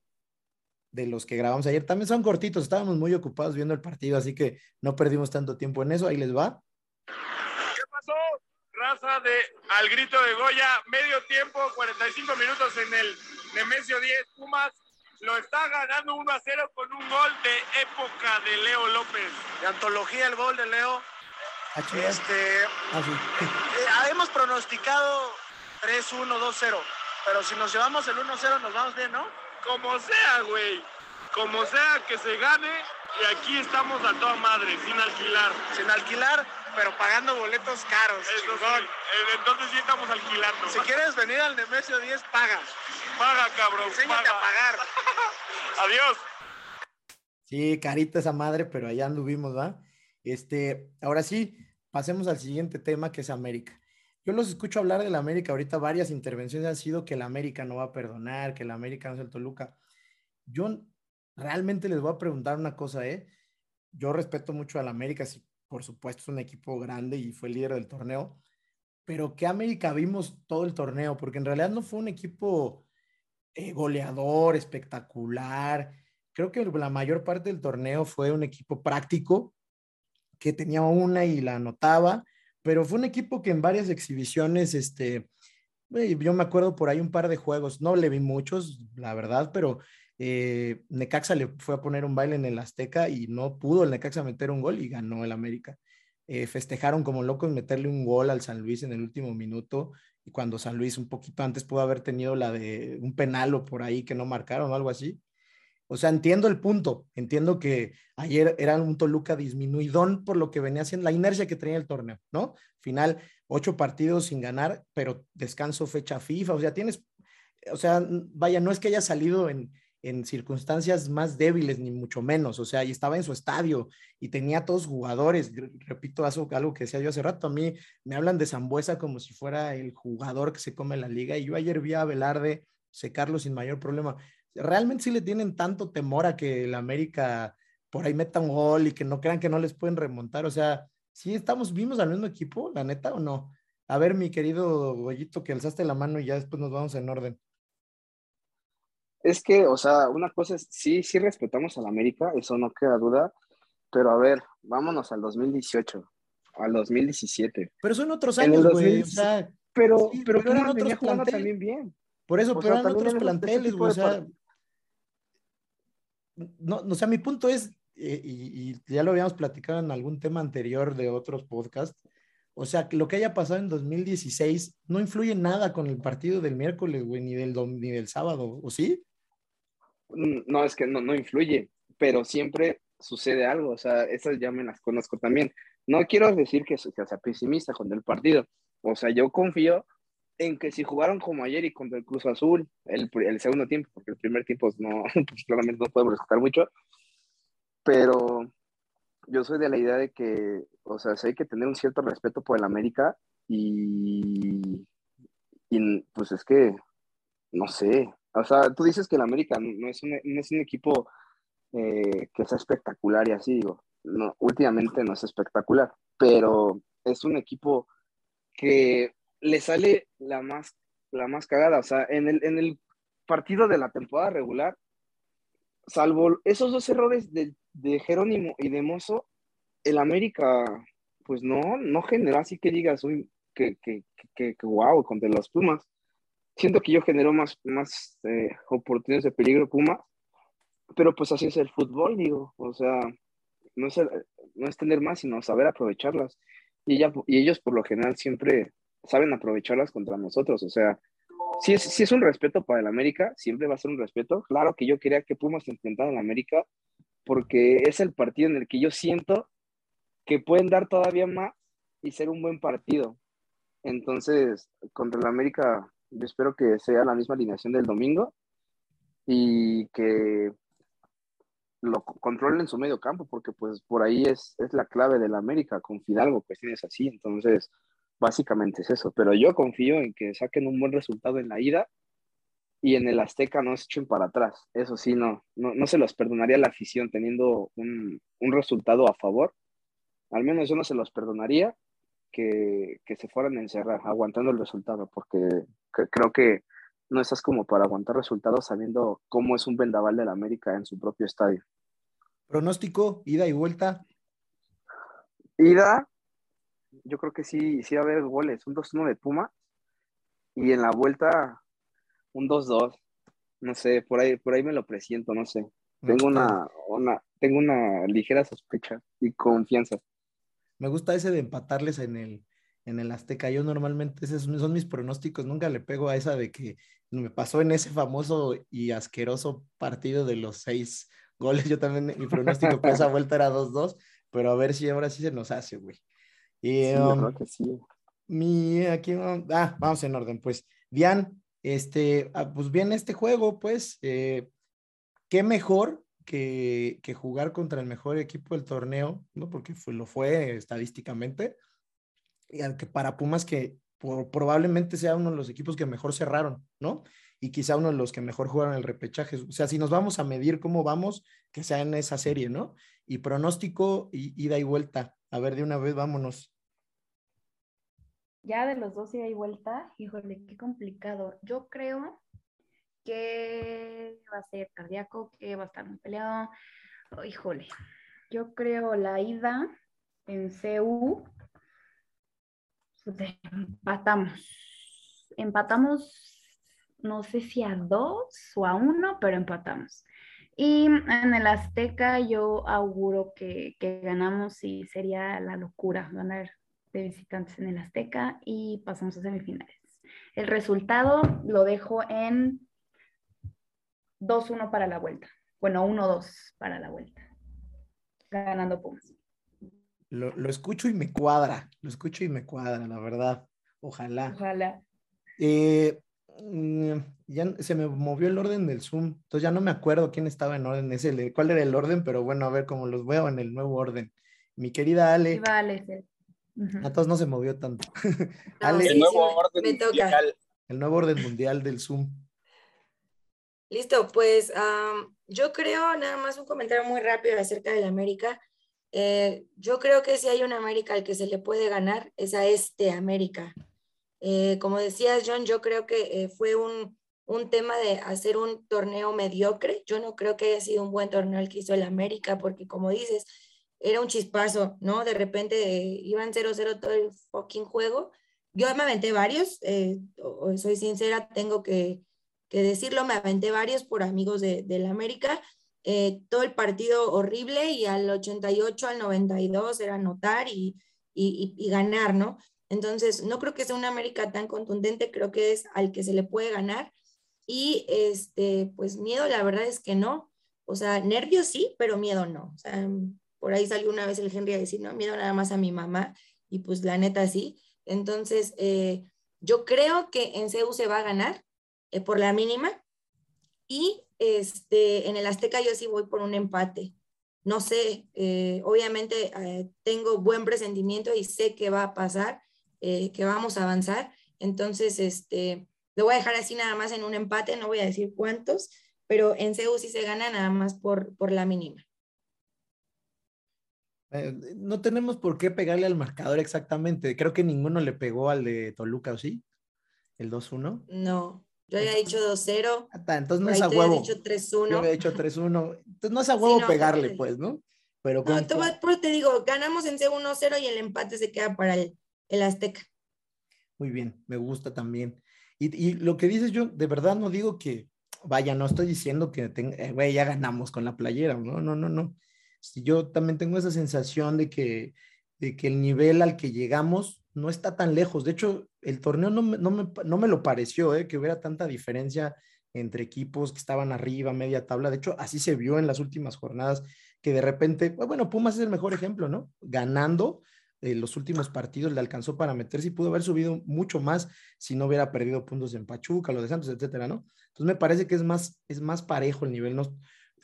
de los que grabamos ayer. También son cortitos, estábamos muy ocupados viendo el partido, así que no perdimos tanto tiempo en eso. Ahí les va. ¿Qué pasó? Raza de Al Grito de Goya, medio tiempo, 45 minutos en el Nemesio 10, Pumas. Lo está ganando 1 a 0 con un gol de época de Leo López. De antología el gol de Leo. Este, Ah, sí. eh, hemos pronosticado 3-1, 2-0. Pero si nos llevamos el 1-0, nos vamos bien, ¿no? Como sea, güey. Como sea que se gane. Y aquí estamos a toda madre, sin alquilar. Sin alquilar, pero pagando boletos caros. Entonces sí estamos alquilando. Si quieres venir al Nemesio 10, pagas. Paga, cabrón. Enséñate a pagar. Adiós. Sí, carita esa madre, pero allá anduvimos, ¿va? Este, ahora sí, pasemos al siguiente tema que es América. Yo los escucho hablar de la América ahorita, varias intervenciones han sido que la América no va a perdonar, que la América no es el Toluca. Yo realmente les voy a preguntar una cosa, ¿eh? Yo respeto mucho a la América, sí, por supuesto es un equipo grande y fue líder del torneo, pero ¿qué América vimos todo el torneo? Porque en realidad no fue un equipo eh, goleador, espectacular. Creo que la mayor parte del torneo fue un equipo práctico, que tenía una y la anotaba, pero fue un equipo que en varias exhibiciones, este, yo me acuerdo por ahí un par de juegos, no le vi muchos, la verdad, pero eh, Necaxa le fue a poner un baile en el Azteca y no pudo el Necaxa meter un gol y ganó el América. Eh, festejaron como locos meterle un gol al San Luis en el último minuto y cuando San Luis un poquito antes pudo haber tenido la de un penal o por ahí que no marcaron o algo así. O sea, entiendo el punto, entiendo que ayer era un Toluca disminuidón por lo que venía haciendo, la inercia que tenía el torneo, ¿no? Final, ocho partidos sin ganar, pero descanso fecha FIFA, o sea, tienes, o sea, vaya, no es que haya salido en, en circunstancias más débiles, ni mucho menos, o sea, y estaba en su estadio y tenía todos jugadores, repito, algo que decía yo hace rato, a mí me hablan de Zambuesa como si fuera el jugador que se come la liga, y yo ayer vi a Velarde secarlo sin mayor problema realmente sí le tienen tanto temor a que el América por ahí meta un gol y que no crean que no les pueden remontar. O sea, sí estamos, vimos al mismo equipo, la neta, o no. A ver, mi querido Goyito, que alzaste la mano y ya después nos vamos en orden. Es que, o sea, una cosa es, sí, sí respetamos al América, eso no queda duda, pero a ver, vámonos al 2018, al 2017. Pero son otros años, güey. 2000, O sea, pero, sí, pero, pero eran otros jugando también bien. Por eso, O pero sea, eran otros planteles, güey. O sea, no, o sea, mi punto es, eh, y, y ya lo habíamos platicado en algún tema anterior de otros podcasts, o sea, que lo que haya pasado en 2016 no influye nada con el partido del miércoles, güey, ni del, ni del sábado, ¿o sí? Mm, No, es que no, no influye, pero siempre sucede algo, o sea, esas ya me las conozco también. No quiero decir que, que sea pesimista con el partido, o sea, yo confío en que si jugaron como ayer y contra el Cruz Azul, el, el segundo tiempo, porque el primer tiempo no, pues claramente no podemos rescatar mucho, pero yo soy de la idea de que, o sea, sí hay que tener un cierto respeto por el América y, y pues es que, no sé, o sea, tú dices que el América no es un, no es un equipo eh, que sea espectacular y así, digo, no, últimamente no es espectacular, pero es un equipo que le sale la más, la más cagada, o sea, en el, en el partido de la temporada regular, salvo esos dos errores de, de Jerónimo y de Mozo, el América, pues no, no generó así que digas, uy, que, que, que, wow, contra los Pumas. Siento que yo generó más, más eh, oportunidades de peligro Pumas, pero pues así es el fútbol, digo, o sea, no es, no es tener más, sino saber aprovecharlas. Y, ella, y ellos por lo general siempre saben aprovecharlas contra nosotros, o sea, si es, si es un respeto para el América, siempre va a ser un respeto. Claro que yo quería que Pumas enfrentara al América, porque es el partido en el que yo siento que pueden dar todavía más y ser un buen partido. Entonces, contra el América, yo espero que sea la misma alineación del domingo y que lo controlen en su medio campo, porque pues por ahí es, es la clave de la América, con Fidalgo, tienes así, entonces básicamente es eso, pero yo confío en que saquen un buen resultado en la ida y en el Azteca no se echen para atrás, eso sí, no, no, no se los perdonaría la afición teniendo un, un, resultado a favor, al menos yo no se los perdonaría que, que se fueran a encerrar aguantando el resultado, porque creo que no estás como para aguantar resultados sabiendo cómo es un vendaval de la América en su propio estadio. Pronóstico, ida y vuelta. Ida, yo creo que sí, sí va a haber goles, un 2-1 de Puma y en la vuelta un 2-2. No sé, por ahí, por ahí me lo presiento, no sé. Tengo una, una, tengo una ligera sospecha y confianza. Me gusta ese de empatarles en el, en el Azteca. Yo normalmente, esos son mis pronósticos, nunca le pego a esa de que me pasó en ese famoso y asqueroso partido de los seis goles. Yo también, mi pronóstico para esa vuelta era 2-2, pero a ver si ahora sí se nos hace, güey. Y, sí, um, que sí. Mi, aquí, ah, vamos en orden, pues. Dian, este, ah, pues bien este juego, pues, eh, qué mejor que, que, jugar contra el mejor equipo del torneo, ¿no? Porque fue, lo fue estadísticamente y aunque para Pumas que probablemente sea uno de los equipos que mejor cerraron, ¿no? Y quizá uno de los que mejor jugaron el repechaje. O sea, si nos vamos a medir cómo vamos, que sea en esa serie, ¿no? Y pronóstico, y, ida y vuelta. A ver, de una vez, vámonos. Ya de los dos ida y vuelta, híjole, qué complicado. Yo creo que va a ser cardíaco, que va a estar muy peleado. híjole, yo creo la ida en CU empatamos. Empatamos, no sé si a dos o a uno, pero empatamos. Y en el Azteca yo auguro que, ganamos y sería la locura ganar de visitantes en el Azteca y pasamos a semifinales. El resultado lo dejo en 2-1 para la vuelta. Bueno, 1-2 para la vuelta. Ganando Pumas. Lo, escucho y me cuadra, lo escucho y me cuadra, la verdad. Ojalá. Ojalá. Eh, mm, ya se me movió el orden del Zoom, entonces ya no me acuerdo quién estaba en orden, ese, cuál era el orden, pero bueno, a ver cómo los veo en el nuevo orden. Mi querida Ale. Vale, A todos no se movió tanto. Ale, el nuevo orden mundial. El nuevo orden mundial del Zoom. Listo, pues yo creo nada más un comentario muy rápido acerca de la América. Eh, yo creo que si hay un América al que se le puede ganar, es a este América. Eh, como decías, John, yo creo que eh, fue un, un, tema de hacer un torneo mediocre. Yo no creo que haya sido un buen torneo el que hizo el América, porque como dices, era un chispazo, ¿no? De repente iban 0-0 todo el fucking juego. Yo me aventé varios, soy sincera, tengo que, que, decirlo, me aventé varios por amigos de, del América eh, todo el partido horrible y al 88, al 92 era anotar y, y, ganar, ¿no? Entonces, no creo que sea una América tan contundente, creo que es al que se le puede ganar. Y este, pues miedo, la verdad es que no. O sea, nervios sí, pero miedo no. O sea, por ahí salió una vez el Henry a decir, no, miedo nada más a mi mamá. Y pues la neta sí. Entonces, eh, yo creo que en CEU se va a ganar eh, por la mínima. Y este, en el Azteca yo sí voy por un empate. No sé, eh, obviamente tengo buen presentimiento y sé que va a pasar, que vamos a avanzar. Entonces, este, lo voy a dejar así nada más en un empate, no voy a decir cuántos, pero en CEU sí se gana nada más por, por la mínima. No tenemos por qué pegarle al marcador exactamente. Creo que ninguno le pegó al de Toluca, ¿o sí? ¿El 2-1? No. Yo había dicho 2-0. Entonces no es a huevo. Dicho 3-1. Yo había dicho 3-1. Entonces no es a huevo pegarle, pues, ¿no? Pero no, te, te digo, ganamos en C1-0 y el empate se queda para el, el, Azteca. Muy bien, me gusta también. Y, y, lo que dices yo, de verdad no digo que, vaya, no estoy diciendo que, eh, güey, ya ganamos con la playera, no, no, no, no. Yo también tengo esa sensación de que, de que el nivel al que llegamos no está tan lejos. De hecho, el torneo no me, no me, lo pareció, ¿eh? que hubiera tanta diferencia entre equipos que estaban arriba, media tabla. De hecho, así se vio en las últimas jornadas, que de repente, pues, bueno, Pumas es el mejor ejemplo, ¿no? Ganando eh, los últimos partidos le alcanzó para meterse y pudo haber subido mucho más si no hubiera perdido puntos en Pachuca, lo de Santos, etcétera, ¿no? Entonces me parece que es más, es más parejo el nivel. ¿no?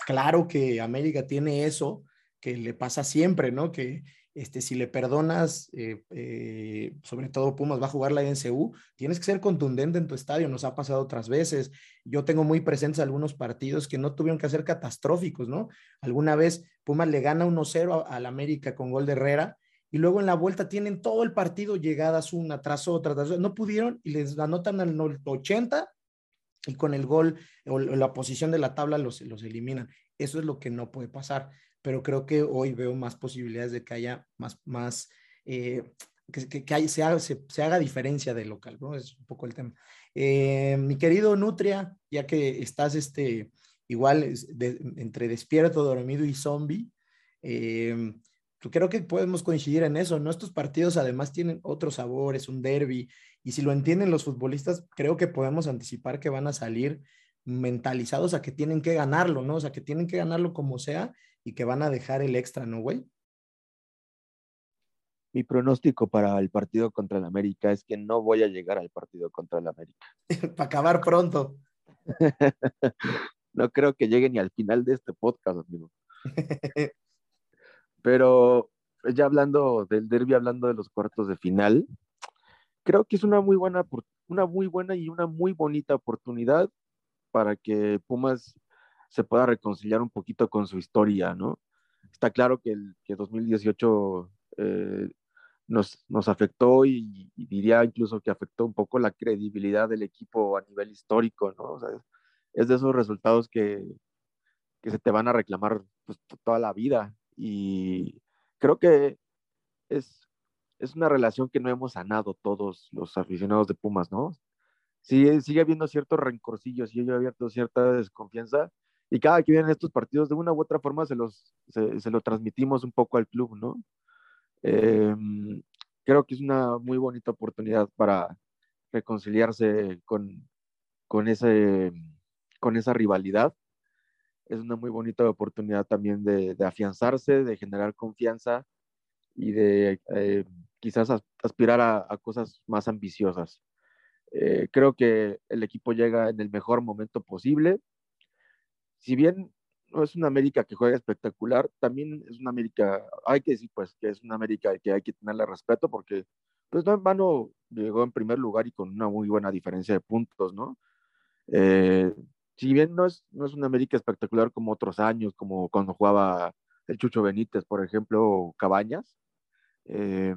Claro que América tiene eso que le pasa siempre, ¿no? Que este, si le perdonas, eh, eh, sobre todo Pumas va a jugar la NCU, tienes que ser contundente en tu estadio, nos ha pasado otras veces. Yo tengo muy presentes algunos partidos que no tuvieron que ser catastróficos, ¿no? Alguna vez Pumas le gana 1-0 al América con gol de Herrera y luego en la vuelta tienen todo el partido llegadas una tras otra, tras otra. no pudieron y les anotan al 80 y con el gol o la posición de la tabla los, los eliminan. Eso es lo que no puede pasar pero creo que hoy veo más posibilidades de que haya más, más eh, que, que, se, haga, se, haga, diferencia de local, ¿no? Es un poco el tema. Eh, mi querido Nutria, ya que estás este, igual entre despierto, dormido y zombie, eh, creo que podemos coincidir en eso, ¿no? Estos partidos además tienen otros sabores, un derby, y si lo entienden los futbolistas, creo que podemos anticipar que van a salir mentalizados a que tienen que ganarlo, ¿no? O sea, que tienen que ganarlo como sea y que van a dejar el extra, ¿no, güey? Mi pronóstico para el partido contra el América es que no voy a llegar al partido contra el América. para acabar pronto. no creo que llegue ni al final de este podcast, amigo. Pero pues, ya hablando del derby, hablando de los cuartos de final, creo que es una muy buena, una muy buena y una muy bonita oportunidad para que Pumas se pueda reconciliar un poquito con su historia, ¿no? Está claro que el que 2018 eh, nos, nos, afectó y, diría incluso que afectó un poco la credibilidad del equipo a nivel histórico, ¿no? O sea, es de esos resultados que, que se te van a reclamar pues, toda la vida y creo que es, es una relación que no hemos sanado todos los aficionados de Pumas, ¿no? sigue, sigue habiendo ciertos rencorcillos, sigue habiendo cierta desconfianza, y cada que vienen estos partidos, de una u otra forma se los se, se lo transmitimos un poco al club, ¿no? Em, creo que es una muy bonita oportunidad para reconciliarse con, con, ese, con esa rivalidad. Es una muy bonita oportunidad también de, de afianzarse, de generar confianza y de eh, quizás aspirar a, a, cosas más ambiciosas. Eh, creo que el equipo llega en el mejor momento posible. Si bien no es una América que juega espectacular, también es una América, hay que decir pues que es una América que hay que tenerle respeto porque pues no en vano llegó en primer lugar y con una muy buena diferencia de puntos, ¿no? Eh, si bien no es, no es una América espectacular como otros años, como cuando jugaba el Chucho Benítez, por ejemplo, o Cabañas, eh,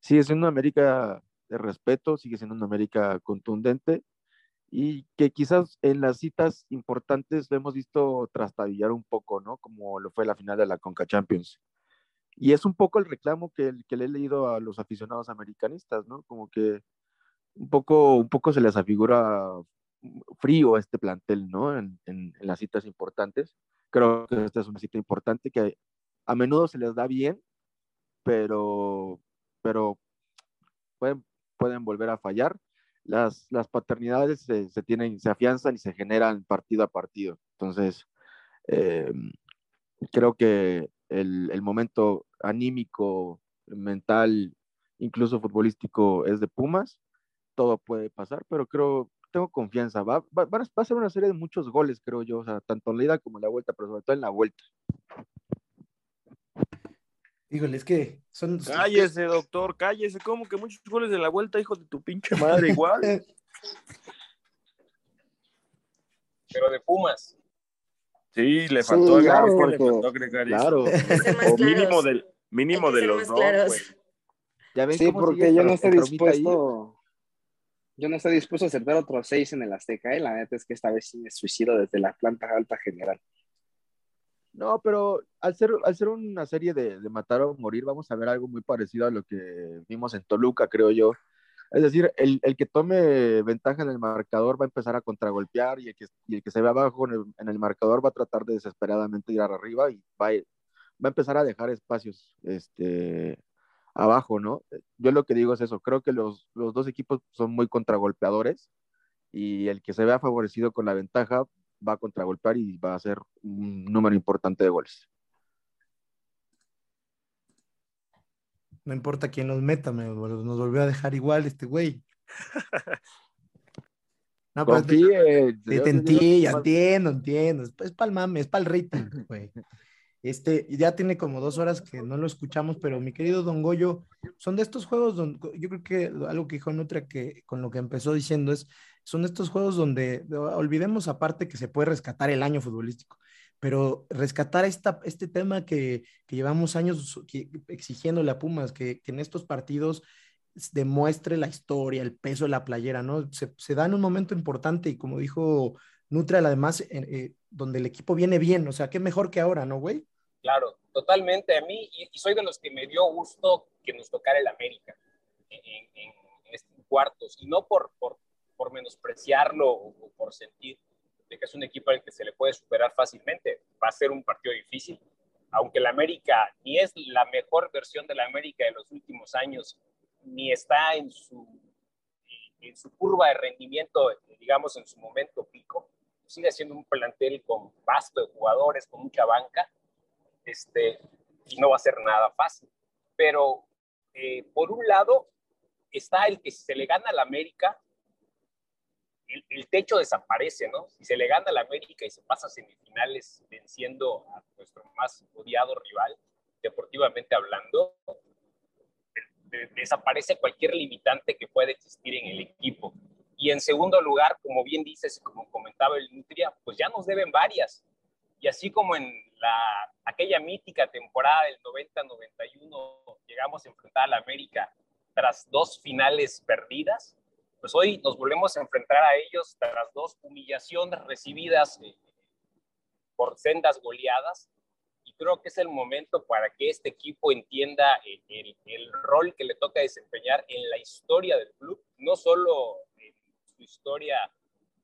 sí es una América de respeto, sigue siendo una América contundente y que quizás en las citas importantes lo hemos visto trastabillar un poco, ¿no? Como lo fue la final de la Conca Champions. Y es un poco el reclamo que, que le he leído a los aficionados americanistas, ¿no? Como que un poco, un poco se les afigura frío este plantel, ¿no? En, en las citas importantes. Creo que esta es una cita importante que a menudo se les da bien, pero, pero pueden, pueden volver a fallar. Las, las paternidades se, se, tienen, se afianzan y se generan partido a partido. Entonces, eh, creo que el, el, momento anímico, mental, incluso futbolístico es de Pumas. Todo puede pasar, pero creo, tengo confianza. Va, va, va a ser una serie de muchos goles, creo yo, o sea, tanto en la ida como en la vuelta, pero sobre todo en la vuelta. Híjole, es que son. Cállese, doctor, cállese. ¿Cómo que muchos goles de la vuelta, hijo de tu pinche madre, igual? Pero de Pumas. Sí, le faltó sí, claro, porque, le faltó agregar claro. eso. O mínimo, del, mínimo de los dos, pues. ¿Ya ven sí, porque yo no estoy dispuesto. Yo no estoy dispuesto a aceptar otros seis en el Azteca, ¿eh? La neta es que esta vez sí me suicido desde la planta alta general. No, pero al ser, al ser una serie de, de, matar o morir, vamos a ver algo muy parecido a lo que vimos en Toluca, creo yo. Es decir, el, el que tome ventaja en el marcador va a empezar a contragolpear y el que, y el que se ve abajo en el, marcador va a tratar de desesperadamente ir arriba y va, va a empezar a dejar espacios este, abajo, ¿no? Yo lo que digo es eso, creo que los, los dos equipos son muy contragolpeadores y el que se vea favorecido con la ventaja va a contragolpear y va a hacer un número importante de goles. No importa quién nos meta, me, nos volvió a dejar igual este güey. No, pero te, te, te entiendo, entiendo, entiendo. Es para el mame, es para el rating, güey. Este, ya tiene como dos horas que no lo escuchamos, pero mi querido Don Goyo, son de estos juegos donde yo creo que algo que dijo Nutra que con lo que empezó diciendo es, son estos juegos donde olvidemos aparte que se puede rescatar el año futbolístico, pero rescatar esta, este tema que, llevamos años exigiéndole a Pumas, que, en estos partidos demuestre la historia, el peso de la playera, ¿no? Se, da en un momento importante y como dijo Nutra, además, eh, donde el equipo viene bien, o sea, qué mejor que ahora, ¿no, güey? Claro, totalmente. A mí, y, soy de los que me dio gusto que nos tocara el América en, estos cuartos, y no por, por menospreciarlo o, por sentir que es un equipo al que se le puede superar fácilmente. Va a ser un partido difícil, aunque el América ni es la mejor versión de la América de los últimos años, ni está en su, en su curva de rendimiento, digamos, en su momento pico. Sigue siendo un plantel con vasto de jugadores, con mucha banca, este, y no va a ser nada fácil. Pero eh, por un lado está el que se le gana al América, el, techo desaparece, ¿no? Si se le gana al América y se pasa a semifinales venciendo a nuestro más odiado rival, deportivamente hablando, desaparece cualquier limitante que pueda existir en el equipo. Y en segundo lugar, como bien dices como comentaba el Nutria, pues ya nos deben varias. Y así como en la, aquella mítica temporada del 90-91 llegamos a enfrentar a la América tras dos finales perdidas, pues hoy nos volvemos a enfrentar a ellos tras dos humillaciones recibidas eh, por sendas goleadas. Y creo que es el momento para que este equipo entienda el, el, el rol que le toca desempeñar en la historia del club, no solo en su historia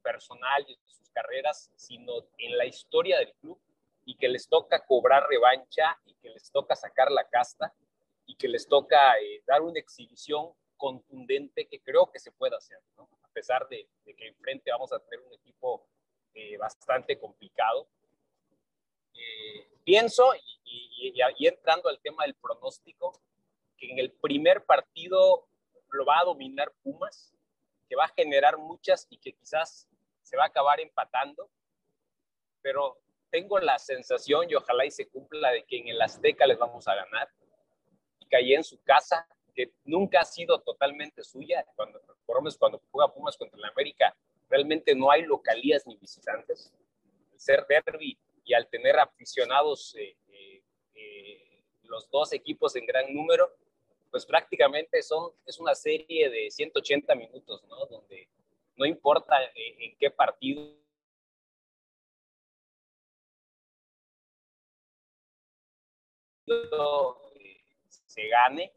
personal y sus carreras, sino en la historia del club y que les toca cobrar revancha y que les toca sacar la casta y que les toca eh, dar una exhibición contundente que creo que se puede hacer, ¿no? a pesar de, que enfrente vamos a tener un equipo eh, bastante complicado. Eh, pienso, y, y, entrando al tema del pronóstico, que en el primer partido lo va a dominar Pumas, que va a generar muchas y que quizás se va a acabar empatando, pero tengo la sensación y ojalá y se cumpla de que en el Azteca les vamos a ganar y que ahí en su casa, que nunca ha sido totalmente suya, cuando, por lo menos cuando juega Pumas contra el América, realmente no hay localías ni visitantes. Al ser derby y al tener aficionados eh, eh, eh, los dos equipos en gran número, pues prácticamente son, es una serie de 180 minutos, ¿no? Donde no importa en qué partido se gane,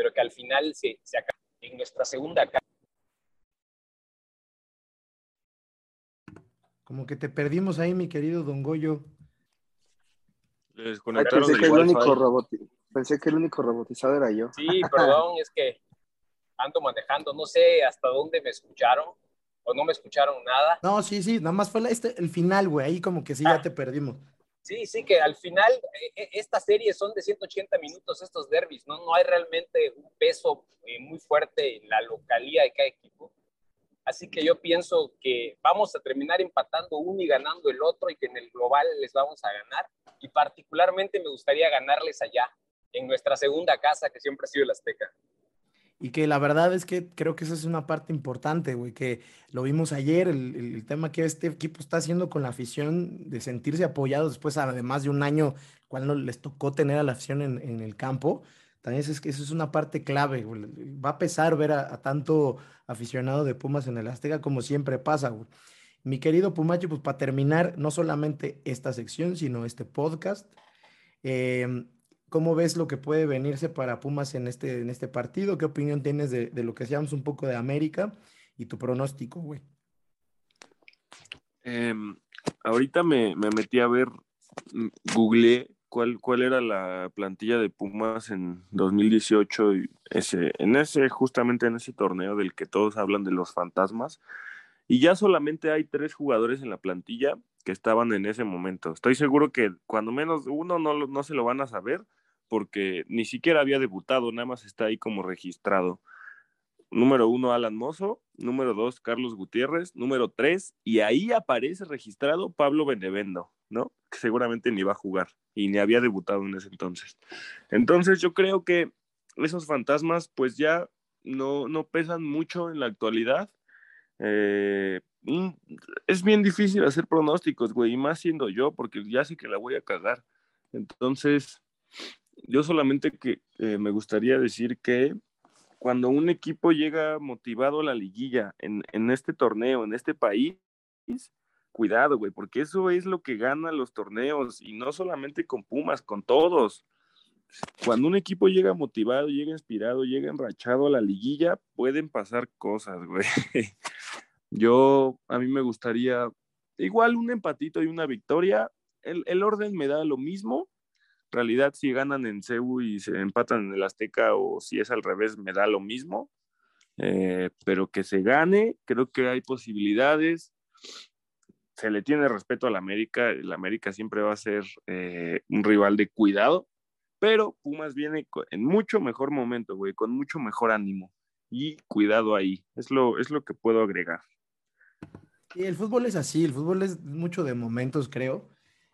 pero que al final se, se acabe en nuestra segunda casa. Como que te perdimos ahí, mi querido Don Goyo. Les pensé, que el único pensé que el único robotizado era yo. Sí, perdón, es que ando manejando, no sé hasta dónde me escucharon o no me escucharon nada. No, sí, sí, nada más fue este, el final, güey, ahí como que sí, ya ah. te perdimos. Sí, sí, que al final eh, eh, estas series son de 180 minutos, estos derbis, ¿no? No hay realmente un peso eh, muy fuerte en la localía de cada equipo. Así que yo pienso que vamos a terminar empatando uno y ganando el otro y que en el global les vamos a ganar. Y particularmente me gustaría ganarles allá, en nuestra segunda casa, que siempre ha sido el Azteca. Y que la verdad es que creo que esa es una parte importante, güey, que lo vimos ayer, el, el, tema que este equipo está haciendo con la afición de sentirse apoyados después, además de un año, cual no les tocó tener a la afición en, en el campo. También es que eso es una parte clave, güey. Va a pesar ver a, a, tanto aficionado de Pumas en el Azteca como siempre pasa, güey. Mi querido Pumacho, pues para terminar, no solamente esta sección, sino este podcast. Eh, ¿Cómo ves lo que puede venirse para Pumas en este, en este partido? ¿Qué opinión tienes de, lo que hacíamos un poco de América y tu pronóstico, güey? Em, ahorita me, metí a ver, mm, googleé cuál, cuál era la plantilla de Pumas en 2018, y ese, en ese, justamente en ese torneo del que todos hablan de los fantasmas, y ya solamente hay tres jugadores en la plantilla que estaban en ese momento. Estoy seguro que cuando menos uno no, no se lo van a saber, porque ni siquiera había debutado, nada más está ahí como registrado. número uno Alan Mozo, número dos Carlos Gutiérrez, número tres, y ahí aparece registrado Pablo Benevendo, ¿no? Que seguramente ni va a jugar y ni había debutado en ese entonces. Entonces yo creo que esos fantasmas pues ya no, no pesan mucho en la actualidad. Eh, es bien difícil hacer pronósticos, güey, y más siendo yo, porque ya sé que la voy a cagar. Entonces, yo solamente que eh, me gustaría decir que cuando un equipo llega motivado a la liguilla en, en este torneo, en este país, cuidado, güey, porque eso es lo que gana los torneos y no solamente con Pumas, con todos. Cuando un equipo llega motivado, llega inspirado, llega enrachado a la liguilla, pueden pasar cosas, güey. Yo, a mí me gustaría igual un empatito y una victoria. El, el orden me da lo mismo. Realidad, si ganan en Cebu y se empatan en el Azteca o si es al revés, me da lo mismo. Eh, pero que se gane, creo que hay posibilidades. Se le tiene respeto al América. El América siempre va a ser eh, un rival de cuidado. Pero Pumas viene en mucho mejor momento, güey, con mucho mejor ánimo. Y cuidado ahí. Es lo, es lo que puedo agregar. El fútbol es así, el fútbol es mucho de momentos, creo.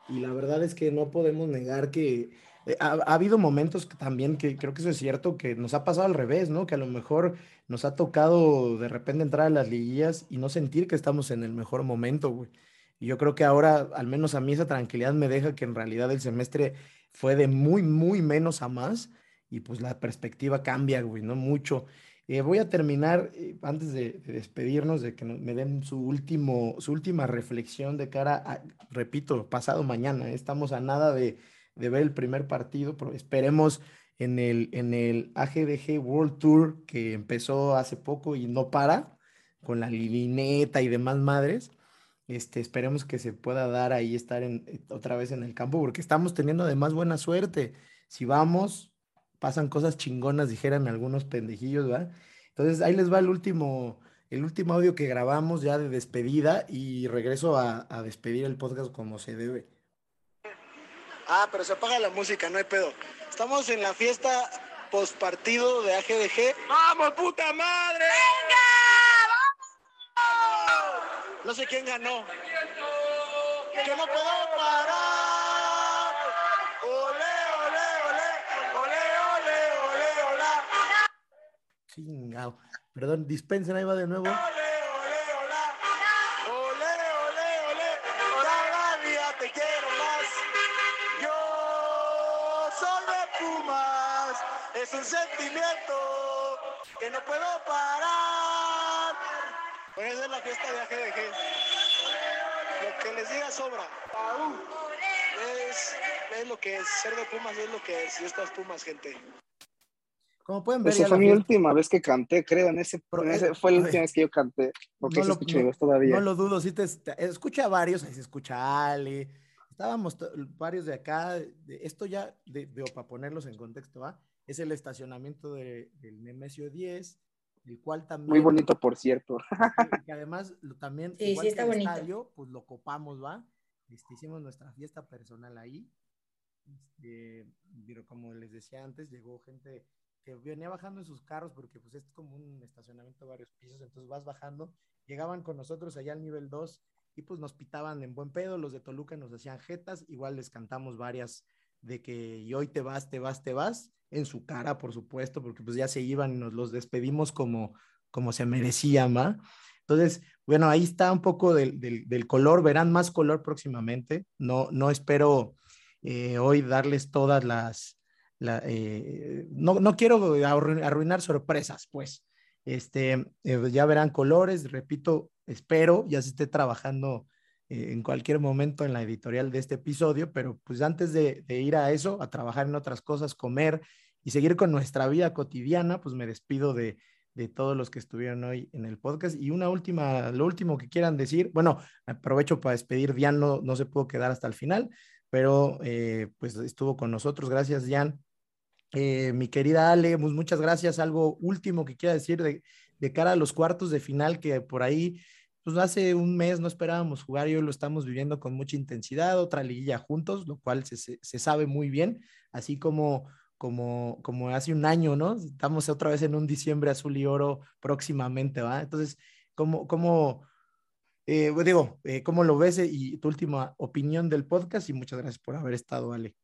Y la verdad es que no podemos negar que eh, ha, habido momentos también que creo que eso es cierto, que nos ha pasado al revés, ¿no? Que a lo mejor nos ha tocado de repente entrar a las liguillas y no sentir que estamos en el mejor momento, güey. Y yo creo que ahora, al menos a mí, esa tranquilidad me deja que en realidad el semestre fue de muy, muy menos a más y pues la perspectiva cambia, güey, ¿no? Mucho. Eh, voy a terminar, eh, antes de, despedirnos, de que me den su, último, su última reflexión de cara repito, pasado mañana. Estamos a nada de, ver el primer partido, pero esperemos en el, en el AGDG World Tour que empezó hace poco y no para, con la lilineta y demás madres. Este, esperemos que se pueda dar ahí estar en, eh, otra vez en el campo, porque estamos teniendo además buena suerte. Si vamos, pasan cosas chingonas, dijeran algunos pendejillos, ¿verdad? Entonces ahí les va el último, el último audio que grabamos ya de despedida y regreso a, a despedir el podcast como se debe. Ah, pero se apaga la música, no hay pedo. Estamos en la fiesta post partido de AGDG. ¡Vamos, puta madre! ¡Venga! ¡Vamos! No sé quién ganó. Yo no puedo parar. Perdón, dispensen, ahí va de nuevo. Ole, ole, ole. Cada día te quiero más. Yo soy de Pumas. Es un sentimiento que no puedo parar. Pues esa es la fiesta de AGDG. Lo que les diga sobra. Es, es lo que es. Ser de Pumas es lo que es. Y estas Pumas, gente. Como pueden ver, Esa fue mi última vez que canté, creo, en ese, en ese- fue la última vez que yo canté, porque No se lo- escucha no- voz todavía. No lo dudo, sí te, te- escucha a varios, ahí se escucha a Ale, estábamos varios de acá, de- esto ya, de, para ponerlos en contexto, ¿va? Es el estacionamiento de- del Nemesio 10, el cual también... Muy bonito, por cierto. que, además lo- también, Sí, igual sí que el bonito. estadio, pues lo copamos, ¿va? Este, hicimos nuestra fiesta personal ahí. Este, pero como les decía antes, llegó gente que venía bajando en sus carros porque pues es como un estacionamiento de varios pisos, entonces vas bajando, llegaban con nosotros allá al nivel 2 y pues nos pitaban en buen pedo, los de Toluca nos hacían jetas, igual les cantamos varias de que y hoy te vas, te vas, te vas, en su cara, por supuesto, porque pues ya se iban y nos los despedimos como, como se merecían, ¿va? Entonces, bueno, ahí está un poco del, del- del color, verán más color próximamente, no, no espero eh, hoy darles todas las, eh, no, no quiero arru- arruinar sorpresas, pues, este, eh, ya verán colores, repito, espero, ya se esté trabajando eh, en cualquier momento en la editorial de este episodio, pero pues antes de, ir a eso, a trabajar en otras cosas, comer y seguir con nuestra vida cotidiana, pues me despido de, de todos los que estuvieron hoy en el podcast. Y una última, lo último que quieran decir, bueno, aprovecho para despedir, Dian no, no se pudo quedar hasta el final, pero pues estuvo con nosotros, gracias Dian. Eh, mi querida Ale, muchas gracias. Algo último que quiera decir de, cara a los cuartos de final que por ahí, pues hace un mes no esperábamos jugar y hoy lo estamos viviendo con mucha intensidad, otra liguilla juntos, lo cual se sabe muy bien, así como como, como hace un año, ¿no? Estamos otra vez en un diciembre azul y oro próximamente, ¿va? Entonces, ¿cómo, cómo, eh, digo, eh, cómo lo ves y tu última opinión del podcast? Y muchas gracias por haber estado, Ale.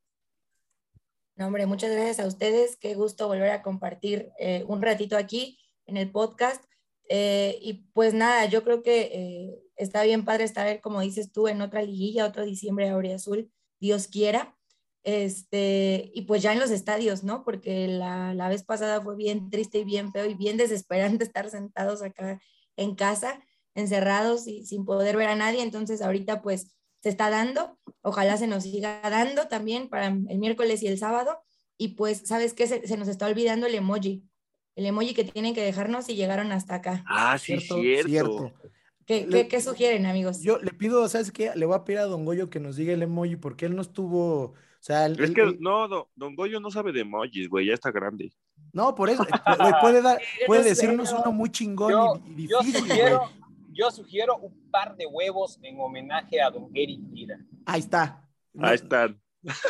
Hombre, muchas gracias a ustedes. Qué gusto volver a compartir eh, un ratito aquí en el podcast. Eh, y pues nada, yo creo que eh, está bien padre estar, como dices tú, en otra liguilla, otro diciembre de Azul, Dios quiera. Este, y pues ya en los estadios, ¿no? Porque la, la vez pasada fue bien triste y bien feo y bien desesperante estar sentados acá en casa, encerrados y sin poder ver a nadie. Entonces ahorita pues se está dando. Ojalá se nos siga dando también para el miércoles y el sábado. Y pues, ¿sabes qué? Se, nos está olvidando el emoji. El emoji que tienen que dejarnos y llegaron hasta acá. Ah, sí, cierto. cierto. ¿Qué, ¿Qué, sugieren, amigos? Yo le pido, ¿sabes qué? Le voy a pedir a Don Goyo que nos diga el emoji porque él no estuvo. O sea, es que no, Don Goyo no sabe de emojis, güey, ya está grande. No, por eso, puede, dar, puede decirnos uno muy chingón y, difícil, yo sugiero un par de huevos en homenaje a don Eric Mira. Ahí está. Ahí están.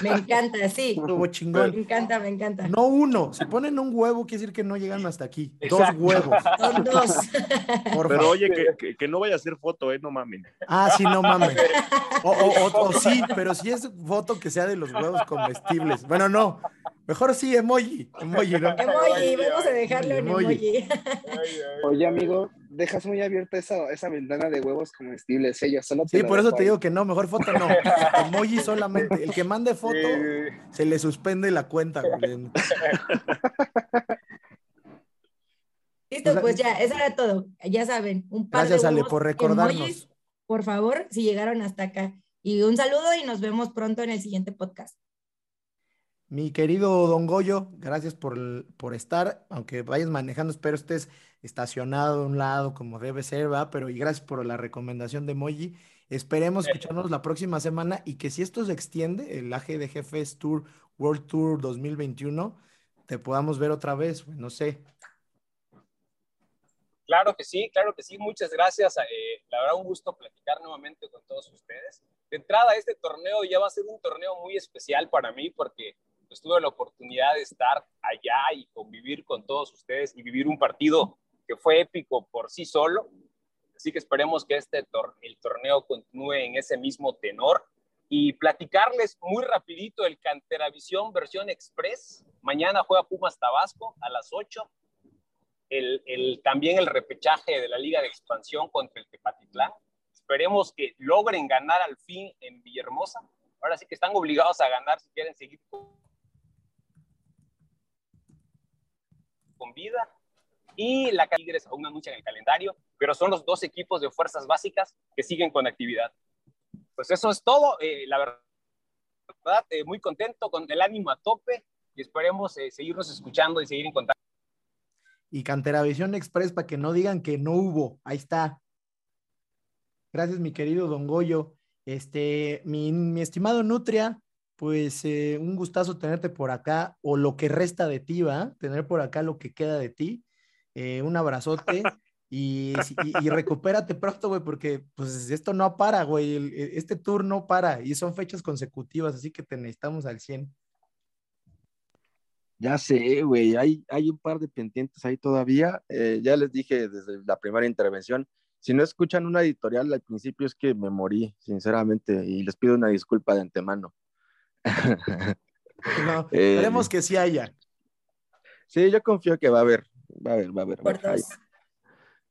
Me encanta, sí. Huevo chingón. Me encanta, me encanta. No uno. Si ponen un huevo, quiere decir que no llegan hasta aquí. Dos huevos. Son dos. Pero oye, que, que, no vaya a ser foto, ¿eh? No mamen. Ah, sí, no mamen. O, o, sí, pero si es foto que sea de los huevos comestibles. Bueno, no. Mejor sí, emoji. Emoji, ¿no? Emoji, vamos a dejarlo en emoji. Oye, amigo, dejas muy abierta esa, esa ventana de huevos comestibles. Ella solo sí, por eso te digo que no, mejor foto no. Emoji solamente. El que mande foto se le suspende la cuenta. Listo, pues ya, eso era todo. Ya saben, un par Gracias, de Ale, por recordarnos. Emojis, por favor, si llegaron hasta acá. Y un saludo y nos vemos pronto en el siguiente podcast. Mi querido Don Goyo, gracias por, por estar, aunque vayas manejando, espero estés estacionado a un lado como debe ser, ¿va? Pero y gracias por la recomendación de Emoji. Esperemos escucharnos la próxima semana y que si esto se extiende, el AG de Jefes Tour World Tour 2021, te podamos ver otra vez, no sé. Claro que sí, claro que sí, muchas gracias. Eh, la verdad, un gusto platicar nuevamente con todos ustedes. De entrada, este torneo ya va a ser un torneo muy especial para mí porque pues, tuve la oportunidad de estar allá y convivir con todos ustedes y vivir un partido que fue épico por sí solo. Así que esperemos que este el torneo continúe en ese mismo tenor y platicarles muy rapidito el Canteravisión versión express. Mañana juega Pumas Tabasco a las 8. El, el, también el repechaje de la Liga de Expansión contra el Tepatitlán. Esperemos que logren ganar al fin en Villahermosa. Ahora sí que están obligados a ganar si quieren seguir con vida y la Tigres aún no anuncia en el calendario, pero son los dos equipos de fuerzas básicas que siguen con actividad. Pues eso es todo, eh, la verdad, eh, muy contento con el ánimo a tope y esperemos eh, seguirnos escuchando y seguir en contacto. Y Canteravisión Express para que no digan que no hubo, ahí está. Gracias, mi querido Don Goyo. Este, mi, mi estimado Nutria, pues eh, un gustazo tenerte por acá, o lo que resta de ti, ¿va? Tener por acá lo que queda de ti. Eh, un abrazote y, y, recupérate pronto, güey, porque pues esto no para, güey. E, este tour no para y son fechas consecutivas, así que te necesitamos al 100. Ya sé, güey, hay, hay un par de pendientes ahí todavía. Eh, ya les dije desde la primera intervención, si no escuchan una editorial al principio es que me morí, sinceramente, y les pido una disculpa de antemano. no, eh, esperemos que sí haya. Sí, yo confío que va a haber, va a haber, va a haber.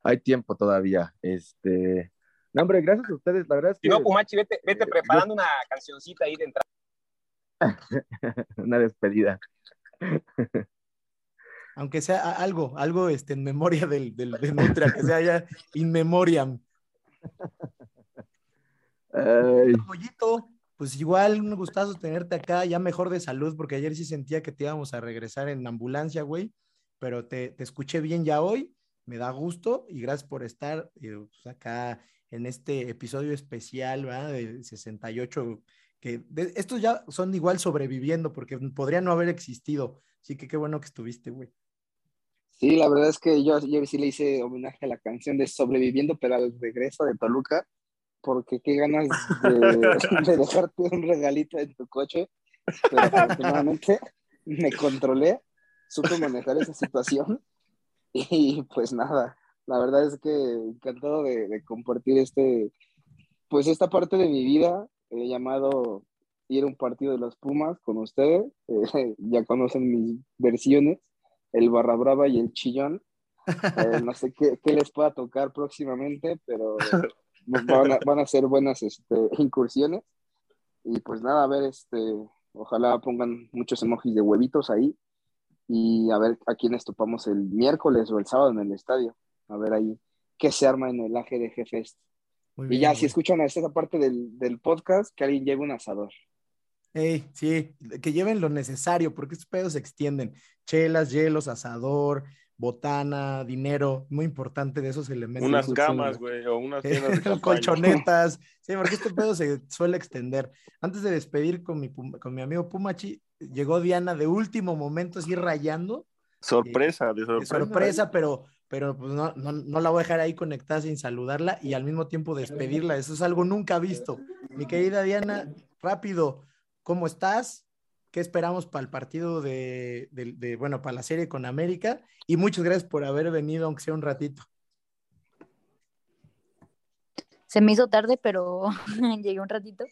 Hay, tiempo todavía. Este, no, hombre, gracias a ustedes, la verdad es que. no, Pumachi, vete, vete preparando una cancioncita ahí de entrada. una despedida. Aunque sea algo, algo este, en memoria del, del, de Nutra, que sea ya in memoriam. Ay pues igual un gustazo tenerte acá, ya mejor de salud, porque ayer sí sentía que te íbamos a regresar en ambulancia, güey, pero te, escuché bien ya hoy, me da gusto y gracias por estar eh, pues, acá en este episodio especial, ¿verdad? De 68, que estos ya son igual sobreviviendo, porque podría no haber existido, así que qué bueno que estuviste, güey. Sí, la verdad es que yo, yo sí le hice homenaje a la canción de Sobreviviendo, pero al regreso de Toluca, porque qué ganas de, dejarte un regalito en tu coche, pero afortunadamente me controlé, supe manejar esa situación y pues nada, la verdad es que encantado de, compartir este, pues esta parte de mi vida he llamado ir a un partido de los Pumas con ustedes, eh, ya conocen mis versiones, el Barra Brava y el Chillón, eh, no sé qué, qué, les pueda tocar próximamente, pero van a, van a ser buenas este, incursiones. Y pues nada, a ver, este, ojalá pongan muchos emojis de huevitos ahí y a ver a quiénes topamos el miércoles o el sábado en el estadio. A ver ahí qué se arma en el AGDG Fest. y ya, si escuchan a esta parte del, del, podcast, que alguien lleve un asador. Hey, sí, que lleven lo necesario, porque estos pedos se extienden. Chelas, hielos, asador, botana, dinero, muy importante de esos elementos. Unas camas, güey, o unas colchonetas. Sí, porque este pedo se suele extender. Antes de despedir con mi, con mi amigo Pumachi, llegó Diana de último momento, así rayando. Sorpresa, de sorpresa. sorpresa, pero, pero pues no, no, no, la voy a dejar ahí conectada sin saludarla y al mismo tiempo despedirla. Eso es algo nunca visto. Mi querida Diana, rápido, ¿cómo estás? Qué esperamos para el partido de, bueno, para la serie con América. Y muchas gracias por haber venido, aunque sea un ratito. Se me hizo tarde, pero llegué un ratito.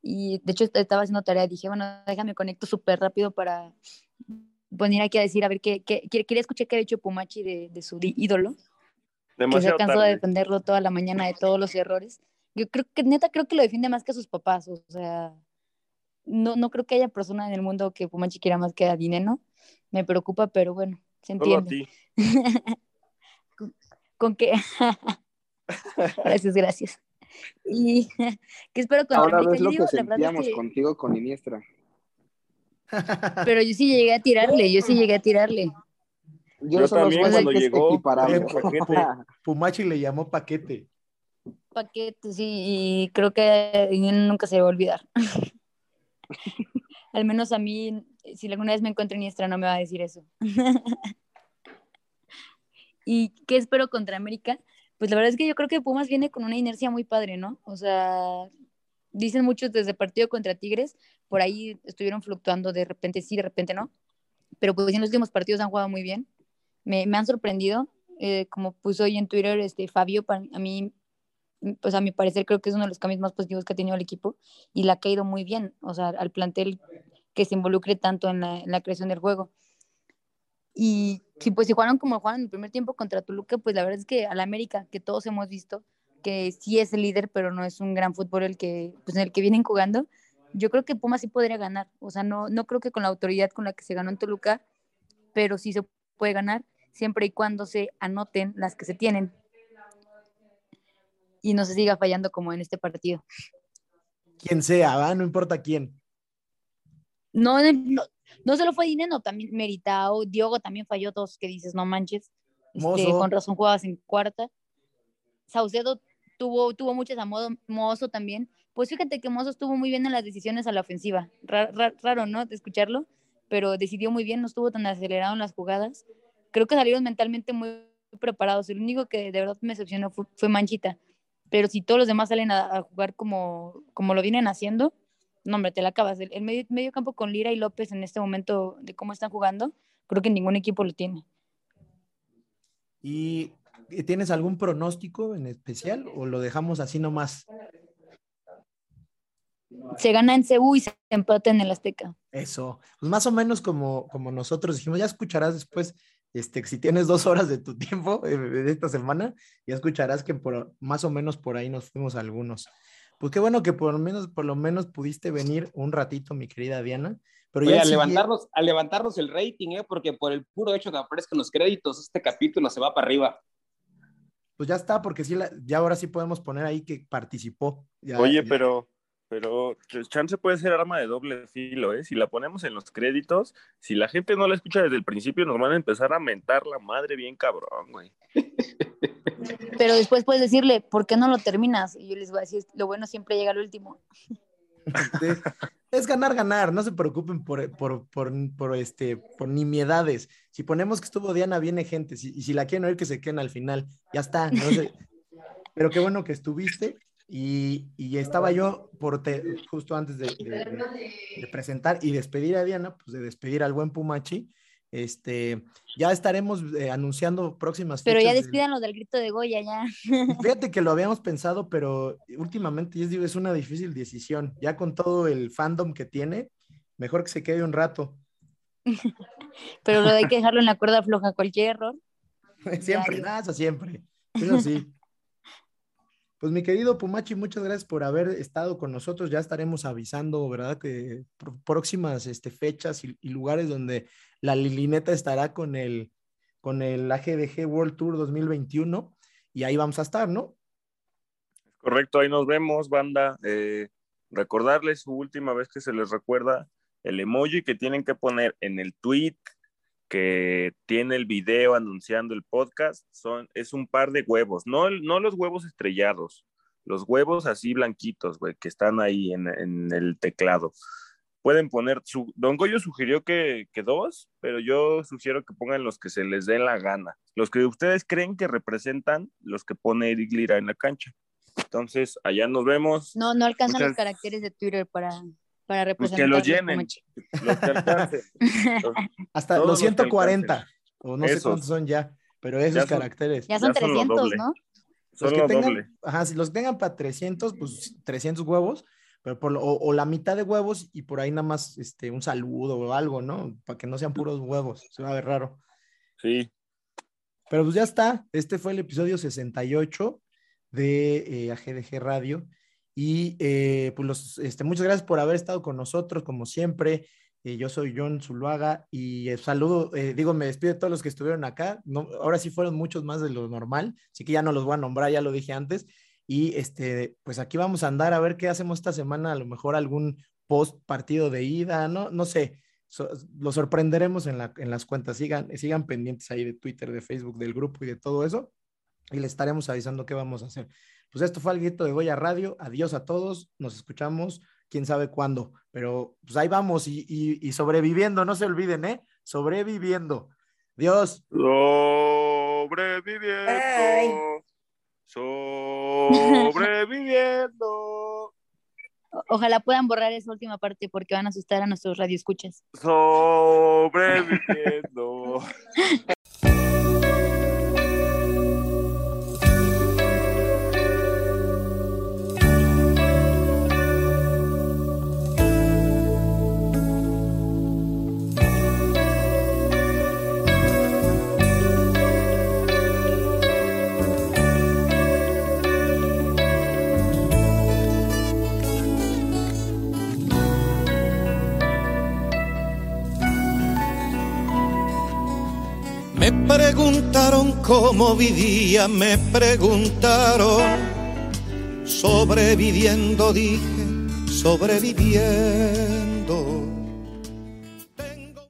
Y de hecho estaba haciendo tarea. Dije, bueno, déjame conecto súper rápido para venir aquí a decir, a ver, qué, qué, quería escuchar qué ha hecho Pumachi de, su ídolo. que se cansó de defenderlo toda la mañana de todos los errores. Yo creo que, neta, creo que lo defiende más que a sus papás. O sea, no, no creo que haya persona en el mundo que Pumachi quiera más que a Dineno. Me preocupa, pero bueno, se entiende. con, con, que... gracias, gracias. Y que espero con Ahora ves lo que sentíamos contigo con Iniestra. Pero yo sí llegué a tirarle, yo sí llegué a tirarle. Yo, también cuando llegó Pumachi le llamó paquete. Paquete, sí, y creo que nunca se va a olvidar. Al menos a mí, si alguna vez me encuentro en Iniestra, no me va a decir eso. ¿Y qué espero contra América? Pues la verdad es que yo creo que Pumas viene con una inercia muy padre, ¿no? O sea, dicen muchos desde partido contra Tigres, por ahí estuvieron fluctuando de repente sí, de repente no. Pero pues en los últimos partidos han jugado muy bien. Me, han sorprendido. Eh, como puso hoy en Twitter este Fabio, a mí pues a mi parecer creo que es uno de los cambios más positivos que ha tenido el equipo y la ha caído muy bien, o sea, al plantel que se involucre tanto en la, creación del juego. Y si pues si jugaron como jugaron en el primer tiempo contra Toluca, pues la verdad es que al América, que todos hemos visto, que sí es el líder, pero no es un gran fútbol el que, pues en el que vienen jugando, yo creo que Pumas sí podría ganar. O sea, no, no creo que con la autoridad con la que se ganó en Toluca, pero sí se puede ganar siempre y cuando se anoten las que se tienen y no se siga fallando como en este partido. Quien sea, ¿va? No importa quién. No, no, no solo fue Dineno, también Meritao, Diogo también falló dos que dices, no manches. Este, con razón jugabas en cuarta. Saucedo tuvo, tuvo muchas a modo, Mozo también. Pues fíjate que Mozo estuvo muy bien en las decisiones a la ofensiva. Raro, ¿no? De escucharlo, pero decidió muy bien, no estuvo tan acelerado en las jugadas. Creo que salieron mentalmente muy preparados. El único que de verdad me decepcionó fue Manchita pero si todos los demás salen a, jugar como, como lo vienen haciendo, no, hombre, te la acabas. El, medio, campo con Lira y López en este momento de cómo están jugando, creo que ningún equipo lo tiene. ¿Y tienes algún pronóstico en especial o lo dejamos así nomás? Se gana en Ceú y se empata en el Azteca. Eso, pues más o menos como, como nosotros dijimos, ya escucharás después este, si tienes dos horas de tu tiempo de esta semana, ya escucharás que por, más o menos por ahí nos fuimos algunos. Pues qué bueno que por lo menos, por lo menos pudiste venir un ratito, mi querida Diana. Pero ya a, levantarnos, a levantarnos el rating, ¿eh? porque por el puro hecho que aparezcan los créditos, este capítulo se va para arriba. Pues ya está, porque sí, ya ahora sí podemos poner ahí que participó. Oye, pero pero chance puede ser arma de doble filo, ¿eh? Si la ponemos en los créditos, si la gente no la escucha desde el principio, nos van a empezar a mentar la madre bien cabrón, güey. Pero después puedes decirle, ¿por qué no lo terminas? Y yo les voy a decir, lo bueno siempre llega al último. es ganar, ganar, no se preocupen por, por, por, por, este, por nimiedades. Si ponemos que estuvo Diana, viene gente, y si la quieren oír, que se queden al final, ya está. Pero qué bueno que estuviste Y, estaba yo por justo antes de, presentar y despedir a Diana, pues de despedir al buen Pumachi. Este, ya estaremos eh, anunciando próximas Pero ya despidan del... del grito de Goya, ya. Fíjate que lo habíamos pensado, pero últimamente, yo digo, es una difícil decisión. Ya con todo el fandom que tiene, mejor que se quede un rato. pero lo hay que dejarlo en la cuerda floja, cualquier error. siempre, nada, siempre. Eso sí. Pues mi querido Pumachi, muchas gracias por haber estado con nosotros. Ya estaremos avisando, ¿verdad? Que próximas este, fechas y, lugares donde la Lilineta estará con el, con el AGDG World Tour 2021 y ahí vamos a estar, ¿no? Correcto, ahí nos vemos, banda. Eh, recordarles su última vez que se les recuerda el emoji que tienen que poner en el tweet que tiene el video anunciando el podcast son, es un par de huevos, no, no los huevos estrellados, los huevos así blanquitos, güey, que están ahí en, en, el teclado. Pueden poner, su, Don Goyo sugirió que, que, dos, pero yo sugiero que pongan los que se les dé la gana, los que ustedes creen que representan los que pone Eric Lira en la cancha. Entonces, allá nos vemos. No, no alcanzan los caracteres de Twitter para para representar. que lo llenen. Hasta los 140, o no sé cuántos son ya, pero esos caracteres. Ya son 300, ¿no? Los que tengan, ajá, si los tengan para 300, pues 300 huevos, pero por, o, la mitad de huevos y por ahí nada más este, un saludo o algo, ¿no? Para que no sean puros huevos, se va a ver raro. Sí. Pero pues ya está, este fue el episodio 68 de eh, AGDG Radio. Y eh, pues los, este, muchas gracias por haber estado con nosotros, como siempre. Eh, yo soy John Zuluaga y eh, saludo, digo, me despido de todos los que estuvieron acá. Ahora sí fueron muchos más de lo normal, así que ya no los voy a nombrar, ya lo dije antes. Y este, pues aquí vamos a andar a ver qué hacemos esta semana, a lo mejor algún post partido de ida, no, no sé. lo sorprenderemos en, la, en las cuentas. Sigan, sigan pendientes ahí de Twitter, de Facebook, del grupo y de todo eso. Y les estaremos avisando qué vamos a hacer. Pues esto fue el grito de Goya Radio. Adiós a todos. Nos escuchamos quién sabe cuándo. Pero pues ahí vamos y, sobreviviendo. No se olviden, ¿eh? Sobreviviendo. Dios. Sobreviviendo. Sobreviviendo. Ojalá puedan borrar esa última parte porque van a asustar a nuestros radioescuchas. Sobreviviendo. cómo vivía, me preguntaron, sobreviviendo dije, sobreviviendo